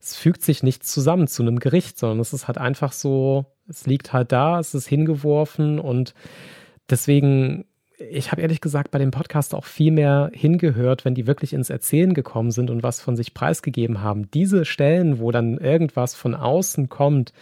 [SPEAKER 1] es fügt sich nicht zusammen zu einem Gericht, sondern es ist halt einfach so, es liegt halt da, es ist hingeworfen und deswegen, ich habe ehrlich gesagt bei dem Podcast auch viel mehr hingehört, wenn die wirklich ins Erzählen gekommen sind und was von sich preisgegeben haben. Diese Stellen, wo dann irgendwas von außen kommt,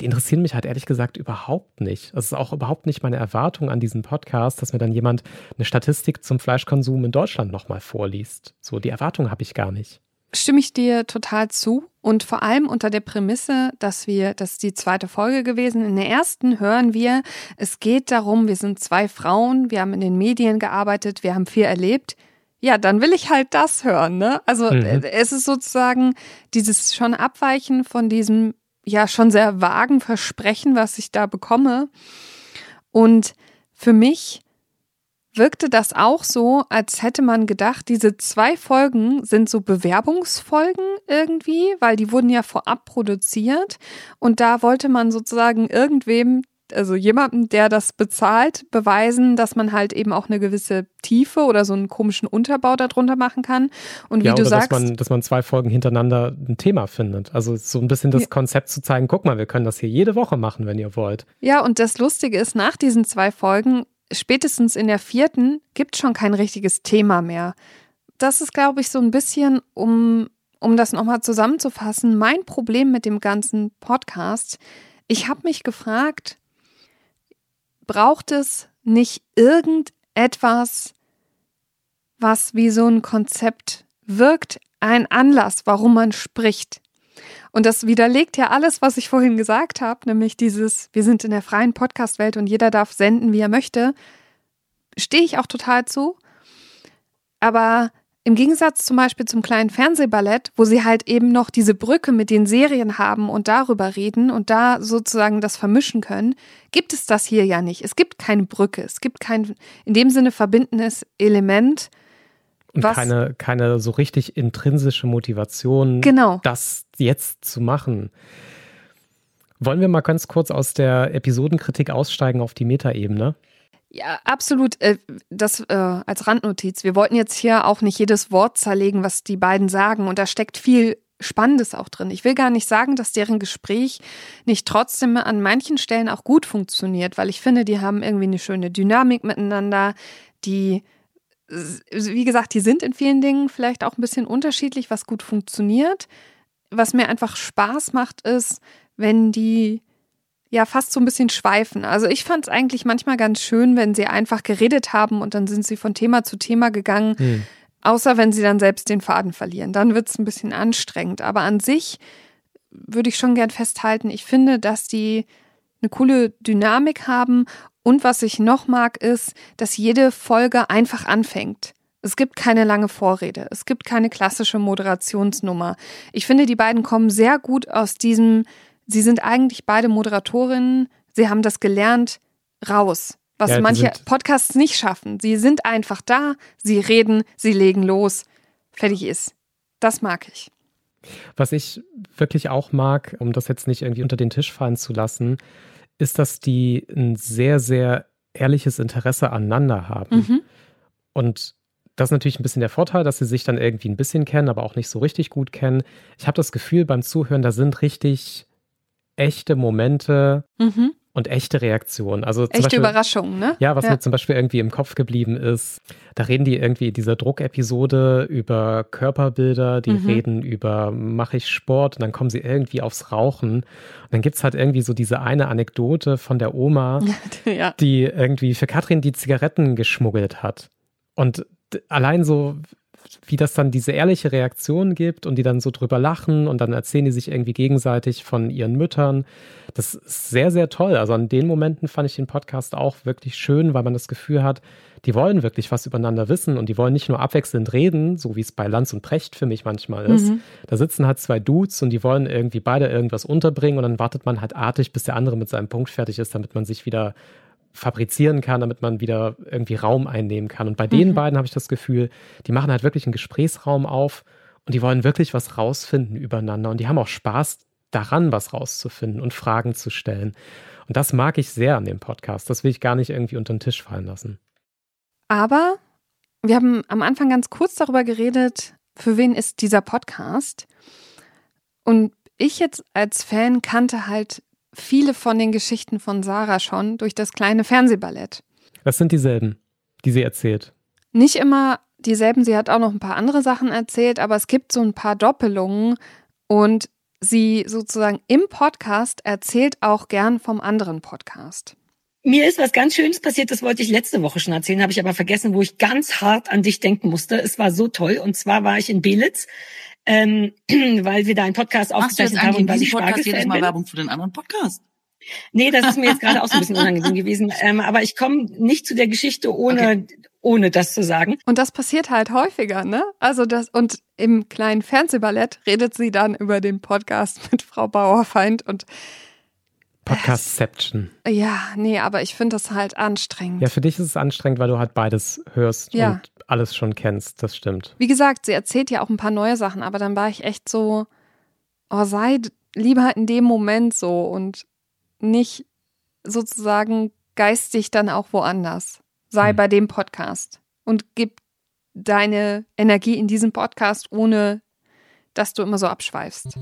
[SPEAKER 1] die interessieren mich halt ehrlich gesagt überhaupt nicht. Das ist auch überhaupt nicht meine Erwartung an diesen Podcast, dass mir dann jemand eine Statistik zum Fleischkonsum in Deutschland nochmal vorliest. So, die Erwartung habe ich gar nicht.
[SPEAKER 2] Stimme ich dir total zu und vor allem unter der Prämisse, dass wir, das ist die zweite Folge gewesen. In der ersten hören wir, es geht darum, wir sind zwei Frauen, wir haben in den Medien gearbeitet, wir haben viel erlebt. Ja, dann will ich halt das hören, ne? Also
[SPEAKER 1] Mhm.
[SPEAKER 2] äh, es ist sozusagen dieses schon Abweichen von diesem ja schon sehr vagen Versprechen, was ich da bekomme. Und für mich wirkte das auch so, als hätte man gedacht, diese zwei Folgen sind so Bewerbungsfolgen irgendwie, weil die wurden ja vorab produziert und da wollte man sozusagen irgendwem, also jemandem, der das bezahlt, beweisen, dass man halt eben auch eine gewisse Tiefe oder so einen komischen Unterbau darunter machen kann. Und wie
[SPEAKER 1] ja,
[SPEAKER 2] du sagst,
[SPEAKER 1] dass man, dass man zwei Folgen hintereinander ein Thema findet. Also so ein bisschen das
[SPEAKER 2] Ja.
[SPEAKER 1] Konzept zu zeigen, guck mal, wir können das hier jede Woche machen, wenn ihr wollt.
[SPEAKER 2] Ja, und das Lustige ist, nach diesen zwei Folgen, spätestens in der vierten, gibt schon kein richtiges Thema mehr. Das ist, glaube ich, so ein bisschen, um, um das nochmal zusammenzufassen, mein Problem mit dem ganzen Podcast. Ich habe mich gefragt, braucht es nicht irgendetwas, was wie so ein Konzept wirkt, ein Anlass, warum man spricht? Und das widerlegt ja alles, was ich vorhin gesagt habe, nämlich dieses, wir sind in der freien Podcast-Welt und jeder darf senden, wie er möchte. Stehe ich auch total zu. Aber im Gegensatz zum Beispiel zum kleinen Fernsehballett, wo sie halt eben noch diese Brücke mit den Serien haben und darüber reden und da sozusagen das vermischen können, gibt es das hier ja nicht. Es gibt keine Brücke. Es gibt kein in dem Sinne verbindendes Element.
[SPEAKER 1] Und
[SPEAKER 2] Was-
[SPEAKER 1] keine, keine so richtig intrinsische Motivation,
[SPEAKER 2] Genau.
[SPEAKER 1] das jetzt zu machen. Wollen wir mal ganz kurz aus der Episodenkritik aussteigen auf die Metaebene?
[SPEAKER 2] Ja, absolut. Äh, Das äh, als Randnotiz. Wir wollten jetzt hier auch nicht jedes Wort zerlegen, was die beiden sagen. Und da steckt viel Spannendes auch drin. Ich will gar nicht sagen, dass deren Gespräch nicht trotzdem an manchen Stellen auch gut funktioniert, weil ich finde, die haben irgendwie eine schöne Dynamik miteinander. Die, wie gesagt, die sind in vielen Dingen vielleicht auch ein bisschen unterschiedlich, was gut funktioniert. Was mir einfach Spaß macht, ist, wenn die ja fast so ein bisschen schweifen. Also ich fand es eigentlich manchmal ganz schön, wenn sie einfach geredet haben und dann sind sie von Thema zu Thema gegangen,
[SPEAKER 1] Hm.
[SPEAKER 2] außer wenn sie dann selbst den Faden verlieren. Dann wird es ein bisschen anstrengend. Aber an sich würde ich schon gern festhalten, ich finde, dass die eine coole Dynamik haben und was ich noch mag, ist, dass jede Folge einfach anfängt. Es gibt keine lange Vorrede. Es gibt keine klassische Moderationsnummer. Ich finde, die beiden kommen sehr gut aus diesem, sie sind eigentlich beide Moderatorinnen, sie haben das gelernt, raus. Was
[SPEAKER 1] Ja,
[SPEAKER 2] manche Podcasts nicht schaffen. Sie sind einfach da, sie reden, sie legen los. Fertig ist. Das mag ich.
[SPEAKER 1] Was ich wirklich auch mag, um das jetzt nicht irgendwie unter den Tisch fallen zu lassen, ist, dass die ein sehr, sehr ehrliches Interesse aneinander haben.
[SPEAKER 2] Mhm.
[SPEAKER 1] Und das ist natürlich ein bisschen der Vorteil, dass sie sich dann irgendwie ein bisschen kennen, aber auch nicht so richtig gut kennen. Ich habe das Gefühl beim Zuhören, da sind richtig echte Momente
[SPEAKER 2] Mhm.
[SPEAKER 1] Und echte Reaktionen. Also
[SPEAKER 2] Echte
[SPEAKER 1] Beispiel,
[SPEAKER 2] Überraschung, ne?
[SPEAKER 1] Ja, was mir zum Beispiel irgendwie im Kopf geblieben ist, da reden die irgendwie in dieser Druckepisode über Körperbilder, die
[SPEAKER 2] Mhm.
[SPEAKER 1] reden über, mache ich Sport und dann kommen sie irgendwie aufs Rauchen. Und dann gibt es halt irgendwie so diese eine Anekdote von der Oma,
[SPEAKER 2] ja.
[SPEAKER 1] die irgendwie für Katrin die Zigaretten geschmuggelt hat. Und allein so, wie das dann diese ehrliche Reaktion gibt und die dann so drüber lachen und dann erzählen die sich irgendwie gegenseitig von ihren Müttern. Das ist sehr, sehr toll. Also an den Momenten fand ich den Podcast auch wirklich schön, weil man das Gefühl hat, die wollen wirklich was übereinander wissen und die wollen nicht nur abwechselnd reden, so wie es bei Lanz und Precht für mich manchmal ist.
[SPEAKER 2] Mhm.
[SPEAKER 1] Da sitzen halt zwei Dudes und die wollen irgendwie beide irgendwas unterbringen und dann wartet man halt artig, bis der andere mit seinem Punkt fertig ist, damit man sich wieder fabrizieren kann, damit man wieder irgendwie Raum einnehmen kann. Und bei den
[SPEAKER 2] Mhm.
[SPEAKER 1] beiden habe ich das Gefühl, die machen halt wirklich einen Gesprächsraum auf und die wollen wirklich was rausfinden übereinander und die haben auch Spaß daran, was rauszufinden und Fragen zu stellen. Und das mag ich sehr an dem Podcast. Das will ich gar nicht irgendwie unter den Tisch fallen lassen.
[SPEAKER 2] Aber wir haben am Anfang ganz kurz darüber geredet, für wen ist dieser Podcast. Und ich jetzt als Fan kannte halt viele von den Geschichten von Sarah schon durch das kleine Fernsehballett.
[SPEAKER 1] Das sind dieselben, die sie erzählt.
[SPEAKER 2] Nicht immer dieselben, sie hat auch noch ein paar andere Sachen erzählt, aber es gibt so ein paar Doppelungen und sie sozusagen im Podcast erzählt auch gern vom anderen Podcast.
[SPEAKER 4] Mir ist was ganz Schönes passiert, das wollte ich letzte Woche schon erzählen, habe ich aber vergessen, wo ich ganz hart an dich denken musste. Es war so toll. Und zwar war ich in Belitz, ähm, weil wir da einen Podcast
[SPEAKER 3] Machst du jetzt
[SPEAKER 4] aufgezeichnet haben weil ich
[SPEAKER 3] diesem Podcast jedes Mal
[SPEAKER 4] bin.
[SPEAKER 3] Werbung für den anderen Podcast?
[SPEAKER 4] Nee, das ist mir jetzt gerade auch so ein bisschen unangenehm gewesen. Ähm, aber ich komme nicht zu der Geschichte, ohne, ohne das zu sagen.
[SPEAKER 2] Und das passiert halt häufiger, ne? Also das, und im kleinen Fernsehballett redet sie dann über den Podcast mit Frau Bauerfeind und
[SPEAKER 1] Podcastception.
[SPEAKER 2] ja, nee, aber ich finde das halt anstrengend.
[SPEAKER 1] Ja, für dich ist es anstrengend, weil du halt beides hörst
[SPEAKER 2] Ja.
[SPEAKER 1] und alles schon kennst. Das stimmt.
[SPEAKER 2] Wie gesagt, sie erzählt ja auch ein paar neue Sachen, aber dann war ich echt so, oh, sei lieber in dem Moment so und nicht sozusagen geistig dann auch woanders. Sei
[SPEAKER 1] Hm.
[SPEAKER 2] bei dem Podcast und gib deine Energie in diesen Podcast, ohne dass du immer so abschweifst.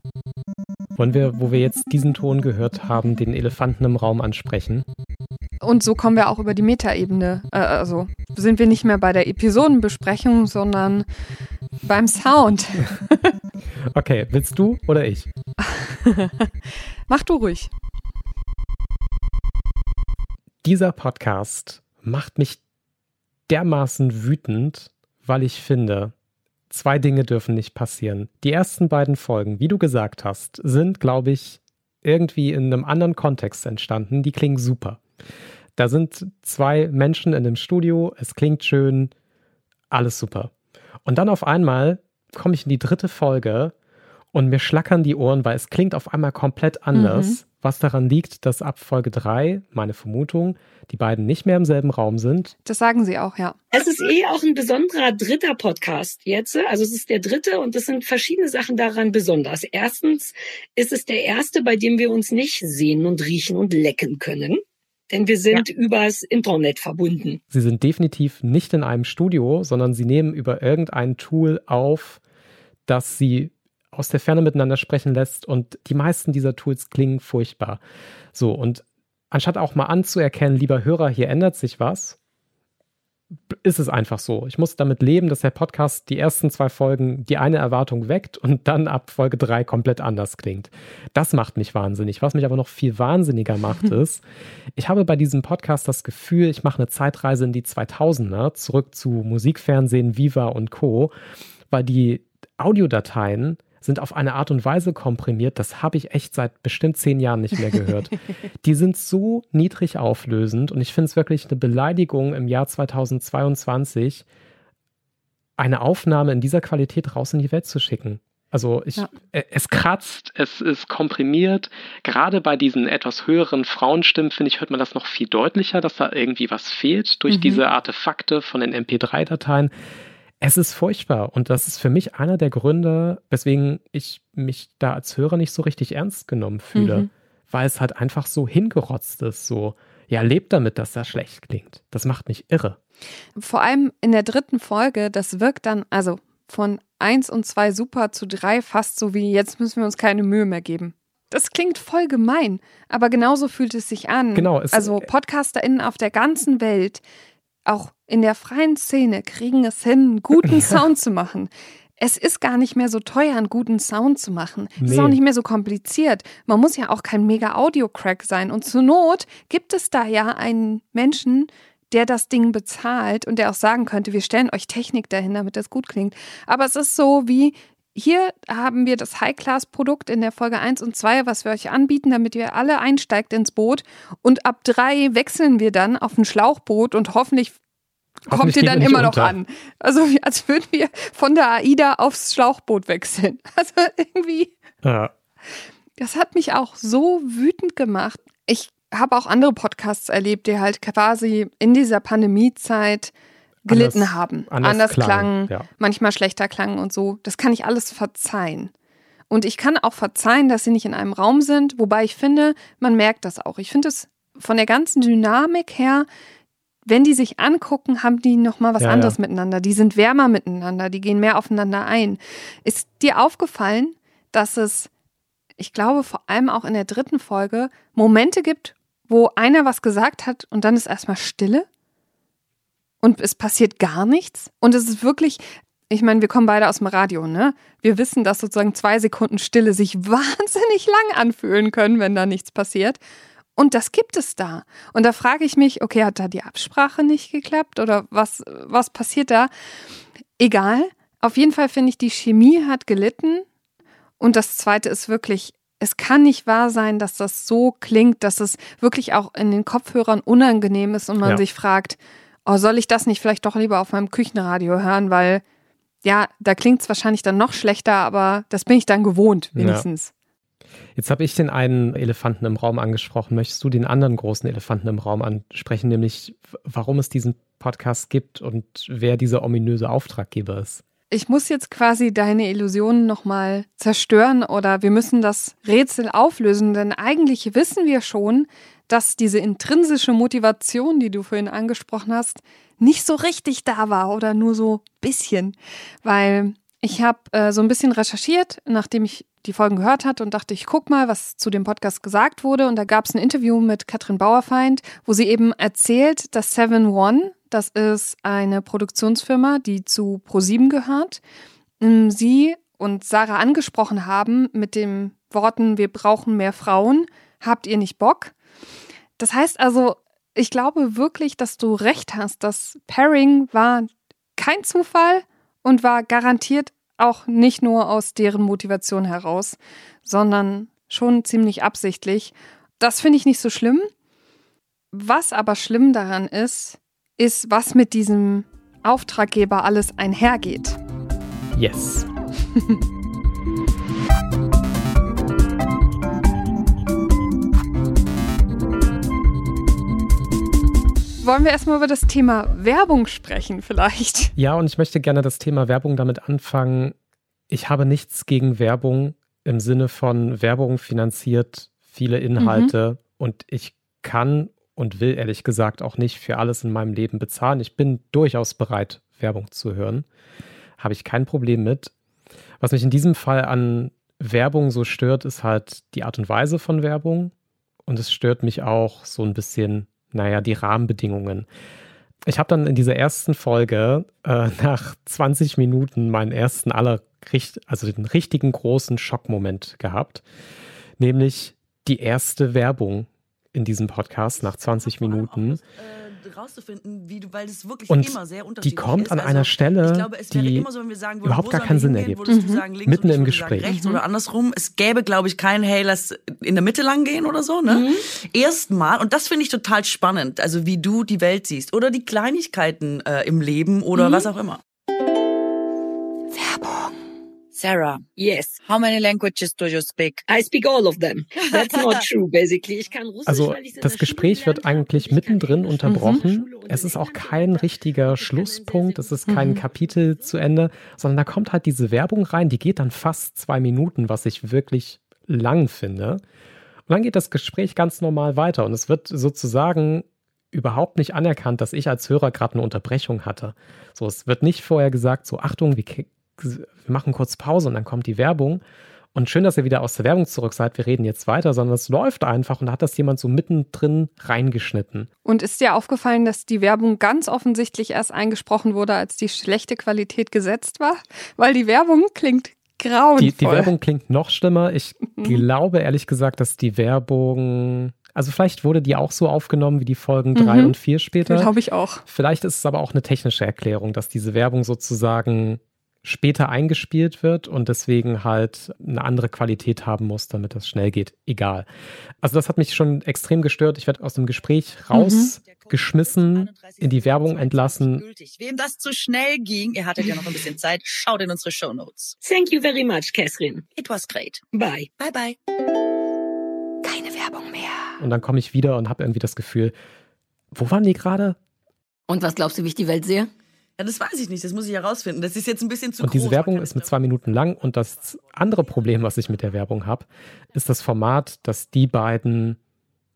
[SPEAKER 1] Wollen wir, wo wir jetzt diesen Ton gehört haben, den Elefanten im Raum ansprechen?
[SPEAKER 2] Und so kommen wir auch über die Metaebene. Äh, also sind wir nicht mehr bei der Episodenbesprechung, sondern beim Sound.
[SPEAKER 1] Okay, willst du oder ich?
[SPEAKER 2] Mach du ruhig.
[SPEAKER 1] Dieser Podcast macht mich dermaßen wütend, weil ich finde, zwei Dinge dürfen nicht passieren. Die ersten beiden Folgen, wie du gesagt hast, sind, glaube ich, irgendwie in einem anderen Kontext entstanden. Die klingen super. Da sind zwei Menschen in einem Studio, es klingt schön, alles super. Und dann auf einmal komme ich in die dritte Folge und mir schlackern die Ohren, weil es klingt auf einmal komplett anders. Was daran liegt, dass ab Folge 3, meine Vermutung, die beiden nicht mehr im selben Raum sind.
[SPEAKER 2] Das sagen sie auch, ja.
[SPEAKER 4] Es ist eh auch ein besonderer dritter Podcast jetzt. Also es ist der dritte und es sind verschiedene Sachen daran besonders. Erstens ist es der erste, bei dem wir uns nicht sehen und riechen und lecken können. Denn wir sind übers Internet verbunden.
[SPEAKER 1] Sie sind definitiv nicht in einem Studio, sondern sie nehmen über irgendein Tool auf, das sie aus der Ferne miteinander sprechen lässt und die meisten dieser Tools klingen furchtbar. So, und anstatt auch mal anzuerkennen, lieber Hörer, hier ändert sich was, ist es einfach so. Ich muss damit leben, dass der Podcast die ersten zwei Folgen die eine Erwartung weckt und dann ab Folge drei komplett anders klingt. Das macht mich wahnsinnig. Was mich aber noch viel wahnsinniger macht, ist, ich habe bei diesem Podcast das Gefühl, ich mache eine Zeitreise in die 2000er, zurück zu Musikfernsehen, Viva und Co., weil die Audiodateien sind auf eine Art und Weise komprimiert, das habe ich echt seit bestimmt zehn Jahren nicht mehr gehört. Die sind so niedrig auflösend und ich finde es wirklich eine Beleidigung im Jahr 2022, eine Aufnahme in dieser Qualität raus in die Welt zu schicken. Also ich, ja. Äh, es kratzt, es ist komprimiert. Gerade bei diesen etwas höheren Frauenstimmen, finde ich, hört man das noch viel deutlicher, dass da irgendwie was fehlt durch mhm. diese Artefakte von den MP3-Dateien. Es ist furchtbar und das ist für mich einer der Gründe, weswegen ich mich da als Hörer nicht so richtig ernst genommen fühle, mhm. weil es halt einfach so hingerotzt ist, so ja, lebt damit, dass das schlecht klingt. Das macht mich irre.
[SPEAKER 2] Vor allem in der dritten Folge, das wirkt dann, also von eins und zwei super zu drei fast so wie jetzt müssen wir uns keine Mühe mehr geben. Das klingt voll gemein, aber genauso fühlt es sich an.
[SPEAKER 1] Genau.
[SPEAKER 2] also PodcasterInnen auf der ganzen Welt, auch in der freien Szene, kriegen es hin, einen guten Sound zu machen. Es ist gar nicht mehr so teuer, einen guten Sound zu machen. Es nee. ist auch nicht mehr so kompliziert. Man muss ja auch kein mega Audio-Crack sein. Und zur Not gibt es da ja einen Menschen, der das Ding bezahlt und der auch sagen könnte, wir stellen euch Technik dahin, damit das gut klingt. Aber es ist so wie, hier haben wir das High-Class-Produkt in der Folge 1 und 2, was wir euch anbieten, damit ihr alle einsteigt ins Boot. Und ab 3 wechseln wir dann auf ein Schlauchboot und hoffentlich kommt ihr dann immer noch an. Also als würden wir von der AIDA aufs Schlauchboot wechseln. Also irgendwie. Ja. Das hat mich auch so wütend gemacht. Ich habe auch andere Podcasts erlebt, die halt quasi in dieser Pandemiezeit gelitten anders, haben. Anders, anders klangen, ja. manchmal schlechter klangen und so. Das kann ich alles verzeihen. Und ich kann auch verzeihen, dass sie nicht in einem Raum sind, wobei ich finde, man merkt das auch. Ich finde es von der ganzen Dynamik her wenn die sich angucken, haben die noch mal was ja, anderes ja. miteinander. Die sind wärmer miteinander, die gehen mehr aufeinander ein. Ist dir aufgefallen, dass es, ich glaube, vor allem auch in der dritten Folge Momente gibt, wo einer was gesagt hat und dann ist erstmal Stille und es passiert gar nichts und es ist wirklich ich meine, wir kommen beide aus dem Radio, ne? Wir wissen, dass sozusagen zwei Sekunden Stille sich wahnsinnig lang anfühlen können, wenn da nichts passiert. Und das gibt es da. Und da frage ich mich, okay, hat da die Absprache nicht geklappt oder was, was passiert da? Egal. Auf jeden Fall finde ich, die Chemie hat gelitten. Und das Zweite ist wirklich, es kann nicht wahr sein, dass das so klingt, dass es wirklich auch in den Kopfhörern unangenehm ist und man ja. sich fragt, oh, soll ich das nicht vielleicht doch lieber auf meinem Küchenradio hören, weil ja, da klingt es wahrscheinlich dann noch schlechter, aber das bin ich dann gewohnt, wenigstens.
[SPEAKER 1] Jetzt habe ich den einen Elefanten im Raum angesprochen. Möchtest du den anderen großen Elefanten im Raum ansprechen, nämlich warum es diesen Podcast gibt und wer dieser ominöse Auftraggeber ist?
[SPEAKER 2] Ich muss jetzt quasi deine Illusionen nochmal zerstören oder wir müssen das Rätsel auflösen, denn eigentlich wissen wir schon, dass diese intrinsische Motivation, die du vorhin angesprochen hast, nicht so richtig da war oder nur so bisschen, weil ich habe äh, so ein bisschen recherchiert, nachdem ich die Folgen gehört hat und dachte, ich guck mal, was zu dem Podcast gesagt wurde. Und da gab es ein Interview mit Katrin Bauerfeind, wo sie eben erzählt, dass Seven One, das ist eine Produktionsfirma, die zu ProSieben gehört, ähm, sie und Sarah angesprochen haben mit den Worten, wir brauchen mehr Frauen, habt ihr nicht Bock? Das heißt also, ich glaube wirklich, dass du recht hast. Das Pairing war kein Zufall und war garantiert auch nicht nur aus deren Motivation heraus, sondern schon ziemlich absichtlich. Das finde ich nicht so schlimm. Was aber schlimm daran ist, ist, was mit diesem Auftraggeber alles einhergeht.
[SPEAKER 1] Yes.
[SPEAKER 2] wollen wir erstmal über das Thema Werbung sprechen, vielleicht?
[SPEAKER 1] Ja, und ich möchte gerne das Thema Werbung damit anfangen. Ich habe nichts gegen Werbung im Sinne von Werbung finanziert viele Inhalte mhm. und ich kann und will ehrlich gesagt auch nicht für alles in meinem Leben bezahlen. Ich bin durchaus bereit, Werbung zu hören. Habe ich kein Problem mit. Was mich in diesem Fall an Werbung so stört, ist halt die Art und Weise von Werbung. Und es stört mich auch so ein bisschen naja, die Rahmenbedingungen. Ich habe dann in dieser ersten Folge äh, nach 20 Minuten meinen ersten aller, also den richtigen großen Schockmoment gehabt, nämlich die erste Werbung in diesem Podcast nach 20 Minuten. Äh rauszufinden, wie du, weil es wirklich und immer sehr unterschiedlich ist. Die kommt an also, einer Stelle, glaube, die so, sagen, wo, überhaupt gar keinen Sinn ergibt. Mhm. Sagen, Mitten im Gespräch.
[SPEAKER 3] rechts mhm. oder andersrum. Es gäbe, glaube ich, keinen, hey, lass in der Mitte lang gehen oder so. Ne? Mhm. Erstmal, und das finde ich total spannend, also wie du die Welt siehst oder die Kleinigkeiten äh, im Leben oder mhm. was auch immer. Sarah,
[SPEAKER 4] Yes,
[SPEAKER 3] how many languages do you speak?
[SPEAKER 4] I speak all of them. That's not true, basically. Ich kann Russisch,
[SPEAKER 1] Also das Gespräch
[SPEAKER 4] Schule
[SPEAKER 1] wird eigentlich mittendrin unterbrochen. Es
[SPEAKER 4] in
[SPEAKER 1] ist auch kein richtiger Schlusspunkt, es ist kein
[SPEAKER 2] Mhm.
[SPEAKER 1] Kapitel zu Ende, sondern da kommt halt diese Werbung rein, die geht dann fast zwei Minuten, was ich wirklich lang finde. Und dann geht das Gespräch ganz normal weiter und es wird sozusagen überhaupt nicht anerkannt, dass ich als Hörer gerade eine Unterbrechung hatte. So, es wird nicht vorher gesagt, so Achtung, wir, wir machen kurz Pause und dann kommt die Werbung. Und schön, dass ihr wieder aus der Werbung zurück seid. Wir reden jetzt weiter, sondern es läuft einfach und da hat das jemand so mittendrin reingeschnitten.
[SPEAKER 2] Und ist dir aufgefallen, dass die Werbung ganz offensichtlich erst eingesprochen wurde, als die schlechte Qualität gesetzt war? Weil die Werbung klingt grauenvoll.
[SPEAKER 1] Die, die Werbung klingt noch schlimmer. Ich
[SPEAKER 2] Mhm.
[SPEAKER 1] glaube ehrlich gesagt, dass die Werbung, also vielleicht wurde die auch so aufgenommen wie die Folgen drei
[SPEAKER 2] Mhm.
[SPEAKER 1] und vier später.
[SPEAKER 2] Glaube ich auch.
[SPEAKER 1] Vielleicht ist es aber auch eine technische Erklärung, dass diese Werbung sozusagen später eingespielt wird und deswegen halt eine andere Qualität haben muss, damit das schnell geht. Egal. Also das hat mich schon extrem gestört. Ich werde aus dem Gespräch rausgeschmissen, in die Werbung entlassen.
[SPEAKER 3] Wem das zu schnell ging, ihr hattet ja noch ein bisschen Zeit, schaut in unsere Show Notes.
[SPEAKER 4] Thank you very much, Catherine.
[SPEAKER 3] It was great.
[SPEAKER 4] Bye.
[SPEAKER 3] Bye bye.
[SPEAKER 2] Keine Werbung mehr.
[SPEAKER 1] Und dann komme ich wieder und habe irgendwie das Gefühl, wo waren die gerade?
[SPEAKER 4] Und was glaubst du, wie ich die Welt sehe?
[SPEAKER 3] Ja, das weiß ich nicht, das muss ich herausfinden. Das ist jetzt ein bisschen zu
[SPEAKER 1] Und diese
[SPEAKER 3] groß.
[SPEAKER 1] Werbung
[SPEAKER 3] Man kann
[SPEAKER 1] ist mit
[SPEAKER 3] da-
[SPEAKER 1] zwei Minuten lang. Und das andere Problem, was ich mit der Werbung habe, ist das Format, dass die beiden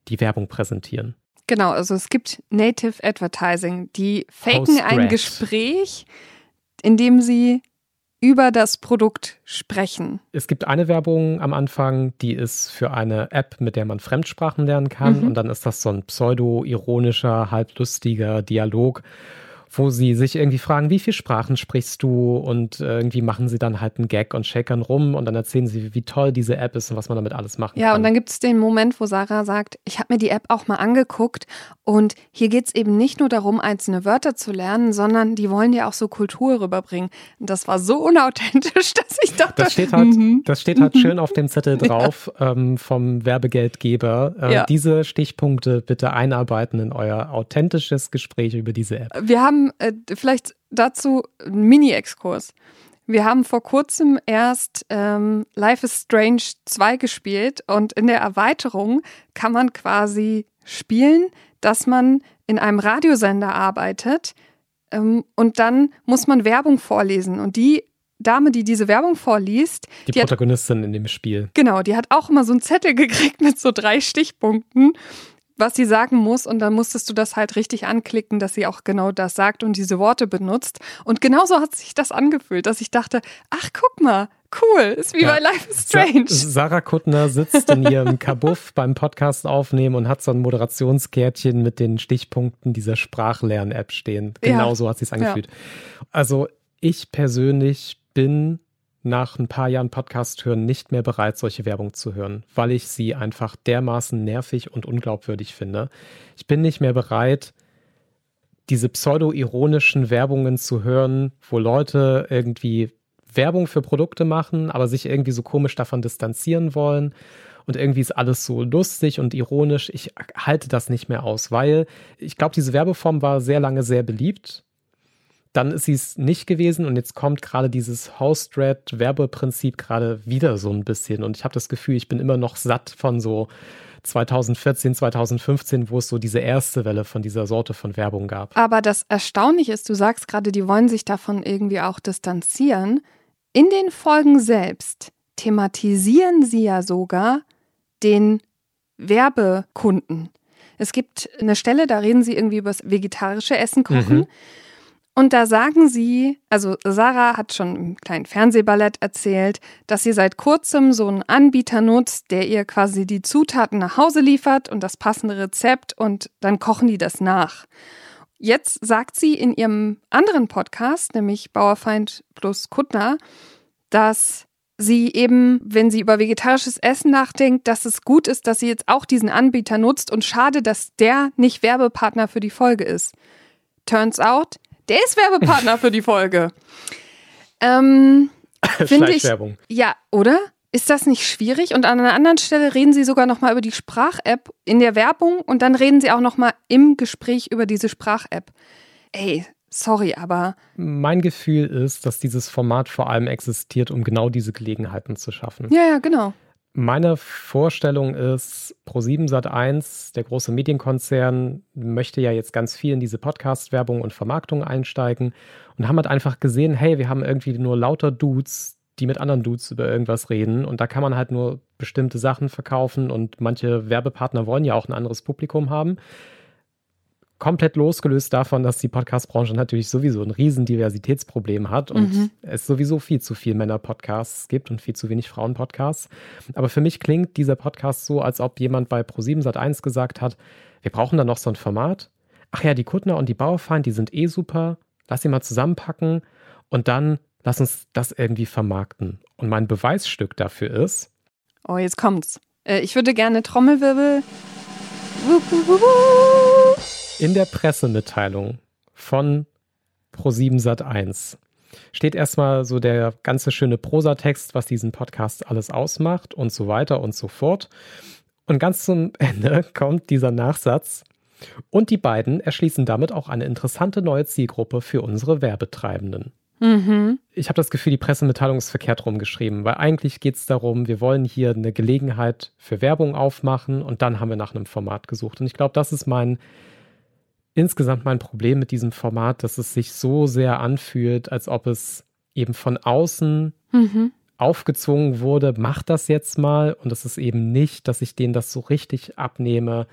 [SPEAKER 1] die Werbung präsentieren.
[SPEAKER 2] Genau, also es gibt Native Advertising. Die faken ein. Gespräch, in dem sie über das Produkt sprechen.
[SPEAKER 1] Es gibt eine Werbung am Anfang, die ist für eine App, mit der man Fremdsprachen lernen kann.
[SPEAKER 2] Mhm.
[SPEAKER 1] Und dann ist das so ein pseudo-ironischer, halblustiger Dialog, wo sie sich irgendwie fragen, wie viele Sprachen sprichst du? Und äh, irgendwie machen sie dann halt einen Gag und shakern rum und dann erzählen sie, wie toll diese App ist und was man damit alles machen
[SPEAKER 2] Ja,
[SPEAKER 1] kann.
[SPEAKER 2] und dann gibt es den Moment, wo Sarah sagt, ich habe mir die App auch mal angeguckt und hier geht es eben nicht nur darum, einzelne Wörter zu lernen, sondern die wollen ja auch so Kultur rüberbringen. Und das war so unauthentisch, dass ich dachte,
[SPEAKER 1] Das steht halt,
[SPEAKER 2] mhm.
[SPEAKER 1] das steht halt schön auf dem Zettel drauf ähm, vom Werbegeldgeber. Äh,
[SPEAKER 2] Ja.
[SPEAKER 1] Diese Stichpunkte bitte einarbeiten in euer authentisches Gespräch über diese App.
[SPEAKER 2] Wir haben äh, vielleicht dazu einen Mini-Exkurs. Wir haben vor kurzem erst ähm, Life is Strange 2 gespielt und in der Erweiterung kann man quasi spielen, dass man in einem Radiosender arbeitet ähm, und dann muss man Werbung vorlesen. Und die Dame, die diese Werbung vorliest,
[SPEAKER 1] Die,
[SPEAKER 2] die hat
[SPEAKER 1] Protagonistin in dem Spiel.
[SPEAKER 2] Genau, die hat auch immer so einen Zettel gekriegt mit so drei Stichpunkten, was sie sagen muss. Und dann musstest du das halt richtig anklicken, dass sie auch genau das sagt und diese Worte benutzt. Und genauso hat sich das angefühlt, dass ich dachte, ach, guck mal, cool, ist wie
[SPEAKER 1] Ja.
[SPEAKER 2] bei Life is
[SPEAKER 1] Sa
[SPEAKER 2] Strange.
[SPEAKER 1] Sarah Kuttner sitzt in ihrem Kabuff beim Podcast aufnehmen und hat so ein Moderationskärtchen mit den Stichpunkten dieser Sprachlern-App stehen.
[SPEAKER 2] Ja.
[SPEAKER 1] Genau so hat sie es angefühlt. Also ich persönlich bin nach ein paar Jahren Podcast hören nicht mehr bereit, solche Werbung zu hören, weil ich sie einfach dermaßen nervig und unglaubwürdig finde. Ich bin nicht mehr bereit, diese pseudo-ironischen Werbungen zu hören, wo Leute irgendwie Werbung für Produkte machen, aber sich irgendwie so komisch davon distanzieren wollen. Und irgendwie ist alles so lustig und ironisch. Ich halte das nicht mehr aus, weil ich glaube, diese Werbeform war sehr lange sehr beliebt. Dann ist sie es nicht gewesen und jetzt kommt gerade dieses Host-Red-Werbeprinzip gerade wieder so ein bisschen. Und ich habe das Gefühl, ich bin immer noch satt von so 2014, 2015, wo es so diese erste Welle von dieser Sorte von Werbung gab.
[SPEAKER 2] Aber das Erstaunliche ist, du sagst gerade, die wollen sich davon irgendwie auch distanzieren. In den Folgen selbst thematisieren sie ja sogar den Werbekunden. Es gibt eine Stelle, da reden sie irgendwie über das vegetarische Essen kochen.
[SPEAKER 1] Mhm.
[SPEAKER 2] Und da sagen sie, also Sarah hat schon im kleinen Fernsehballett erzählt, dass sie seit kurzem so einen Anbieter nutzt, der ihr quasi die Zutaten nach Hause liefert und das passende Rezept und dann kochen die das nach. Jetzt sagt sie in ihrem anderen Podcast, nämlich Bauerfeind plus Kuttner, dass sie eben, wenn sie über vegetarisches Essen nachdenkt, dass es gut ist, dass sie jetzt auch diesen Anbieter nutzt und schade, dass der nicht Werbepartner für die Folge ist. Turns out, der ist Werbepartner für die Folge. Ähm, Finde ich- ja, oder? Ist das nicht schwierig? Und an einer anderen Stelle reden sie sogar nochmal über die Sprach-App in der Werbung und dann reden sie auch nochmal im Gespräch über diese Sprach-App. Ey, Sorry, aber.
[SPEAKER 1] Mein Gefühl ist, dass dieses Format vor allem existiert, um genau diese Gelegenheiten zu schaffen.
[SPEAKER 2] Ja, ja, genau.
[SPEAKER 1] Meine Vorstellung ist, Pro7 Sat1, der große Medienkonzern, möchte ja jetzt ganz viel in diese Podcast-Werbung und Vermarktung einsteigen und haben halt einfach gesehen, hey, wir haben irgendwie nur lauter Dudes, die mit anderen Dudes über irgendwas reden und da kann man halt nur bestimmte Sachen verkaufen und manche Werbepartner wollen ja auch ein anderes Publikum haben komplett losgelöst davon, dass die Podcast-Branche natürlich sowieso ein riesen Diversitätsproblem hat und mhm. es sowieso viel zu viel Männer-Podcasts gibt und viel zu wenig Frauen-Podcasts. Aber für mich klingt dieser Podcast so, als ob jemand bei Pro7 Sat1 gesagt hat, wir brauchen da noch so ein Format. Ach ja, die Kuttner und die Bauerfeind, die sind eh super. Lass sie mal zusammenpacken und dann lass uns das irgendwie vermarkten. Und mein Beweisstück dafür ist.
[SPEAKER 2] Oh, jetzt kommt's. Äh, ich würde gerne Trommelwirbel.
[SPEAKER 1] In der Pressemitteilung von Pro7 Sat1 steht erstmal so der ganze schöne Prosatext, was diesen Podcast alles ausmacht und so weiter und so fort. Und ganz zum Ende kommt dieser Nachsatz. Und die beiden erschließen damit auch eine interessante neue Zielgruppe für unsere Werbetreibenden. Mhm. Ich habe das Gefühl, die Pressemitteilung ist verkehrt rumgeschrieben, weil eigentlich geht es darum, wir wollen hier eine Gelegenheit für Werbung aufmachen und dann haben wir nach einem Format gesucht. Und ich glaube, das ist mein insgesamt mein Problem mit diesem Format, dass es sich so sehr anfühlt, als ob es eben von außen mhm. aufgezwungen wurde, mach das jetzt mal. Und es ist eben nicht, dass ich denen das so richtig abnehme,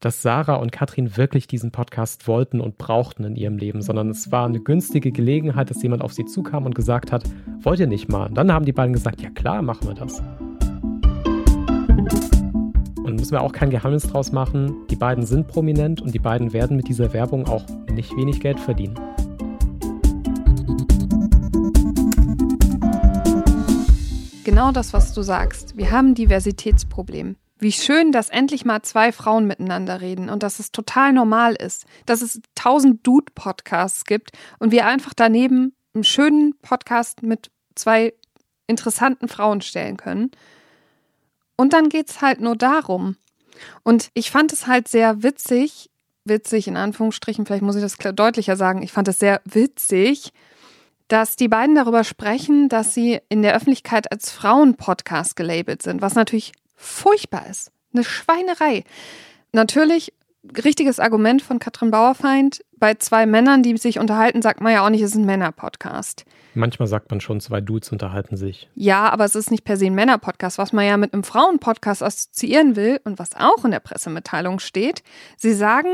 [SPEAKER 1] dass Sarah und Katrin wirklich diesen Podcast wollten und brauchten in ihrem Leben, sondern es war eine günstige Gelegenheit, dass jemand auf sie zukam und gesagt hat, wollt ihr nicht mal? Und dann haben die beiden gesagt, ja klar, machen wir das. Müssen wir auch kein Geheimnis draus machen, die beiden sind prominent und die beiden werden mit dieser Werbung auch nicht wenig Geld verdienen.
[SPEAKER 2] Genau das, was du sagst. Wir haben ein Diversitätsproblem. Wie schön, dass endlich mal zwei Frauen miteinander reden und dass es total normal ist, dass es tausend Dude-Podcasts gibt und wir einfach daneben einen schönen Podcast mit zwei interessanten Frauen stellen können. Und dann geht es halt nur darum. Und ich fand es halt sehr witzig, witzig in Anführungsstrichen, vielleicht muss ich das deutlicher sagen, ich fand es sehr witzig, dass die beiden darüber sprechen, dass sie in der Öffentlichkeit als Frauenpodcast gelabelt sind, was natürlich furchtbar ist. Eine Schweinerei. Natürlich richtiges Argument von Katrin Bauerfeind. Bei zwei Männern, die sich unterhalten, sagt man ja auch nicht, es ist ein Männer-Podcast.
[SPEAKER 1] Manchmal sagt man schon, zwei Dudes unterhalten sich.
[SPEAKER 2] Ja, aber es ist nicht per se ein Männer-Podcast, was man ja mit einem Frauen-Podcast assoziieren will und was auch in der Pressemitteilung steht. Sie sagen,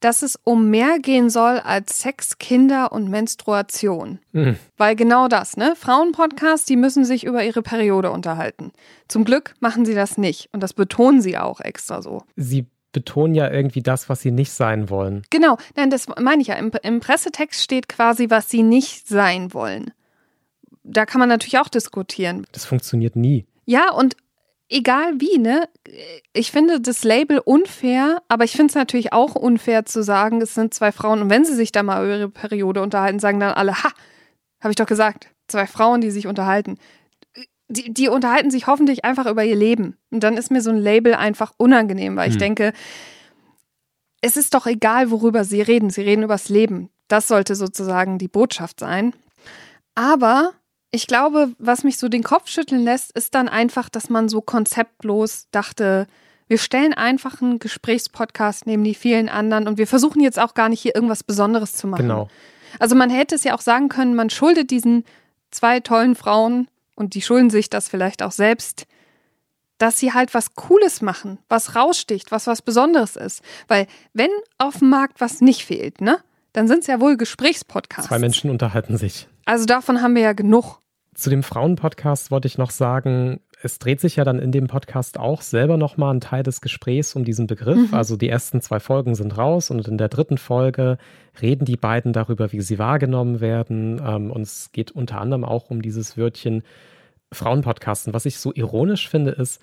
[SPEAKER 2] dass es um mehr gehen soll als Sex, Kinder und Menstruation. Mhm. Weil genau das, ne? Frauen-Podcasts, die müssen sich über ihre Periode unterhalten. Zum Glück machen sie das nicht und das betonen sie auch extra so.
[SPEAKER 1] Sie betonen ja irgendwie das, was sie nicht sein wollen.
[SPEAKER 2] Genau, nein, das meine ich ja. Im, Im, Pressetext steht quasi, was sie nicht sein wollen. Da kann man natürlich auch diskutieren.
[SPEAKER 1] Das funktioniert nie.
[SPEAKER 2] Ja, und egal wie, ne? Ich finde das Label unfair, aber ich finde es natürlich auch unfair zu sagen, es sind zwei Frauen und wenn sie sich da mal über ihre Periode unterhalten, sagen dann alle, ha, habe ich doch gesagt, zwei Frauen, die sich unterhalten die, die unterhalten sich hoffentlich einfach über ihr Leben. Und dann ist mir so ein Label einfach unangenehm, weil hm. ich denke, es ist doch egal, worüber sie reden. Sie reden übers Leben. Das sollte sozusagen die Botschaft sein. Aber ich glaube, was mich so den Kopf schütteln lässt, ist dann einfach, dass man so konzeptlos dachte, wir stellen einfach einen Gesprächspodcast neben die vielen anderen und wir versuchen jetzt auch gar nicht hier irgendwas Besonderes zu machen. Genau. Also man hätte es ja auch sagen können, man schuldet diesen zwei tollen Frauen und die schulden sich das vielleicht auch selbst, dass sie halt was Cooles machen, was raussticht, was was Besonderes ist. Weil wenn auf dem Markt was nicht fehlt, ne, dann sind es ja wohl Gesprächspodcasts.
[SPEAKER 1] Zwei Menschen unterhalten sich.
[SPEAKER 2] Also davon haben wir ja genug.
[SPEAKER 1] Zu dem Frauenpodcast wollte ich noch sagen, es dreht sich ja dann in dem Podcast auch selber nochmal ein Teil des Gesprächs um diesen Begriff. Mhm. Also die ersten zwei Folgen sind raus und in der dritten Folge reden die beiden darüber, wie sie wahrgenommen werden. Ähm, und es geht unter anderem auch um dieses Wörtchen Frauenpodcasten. Was ich so ironisch finde, ist,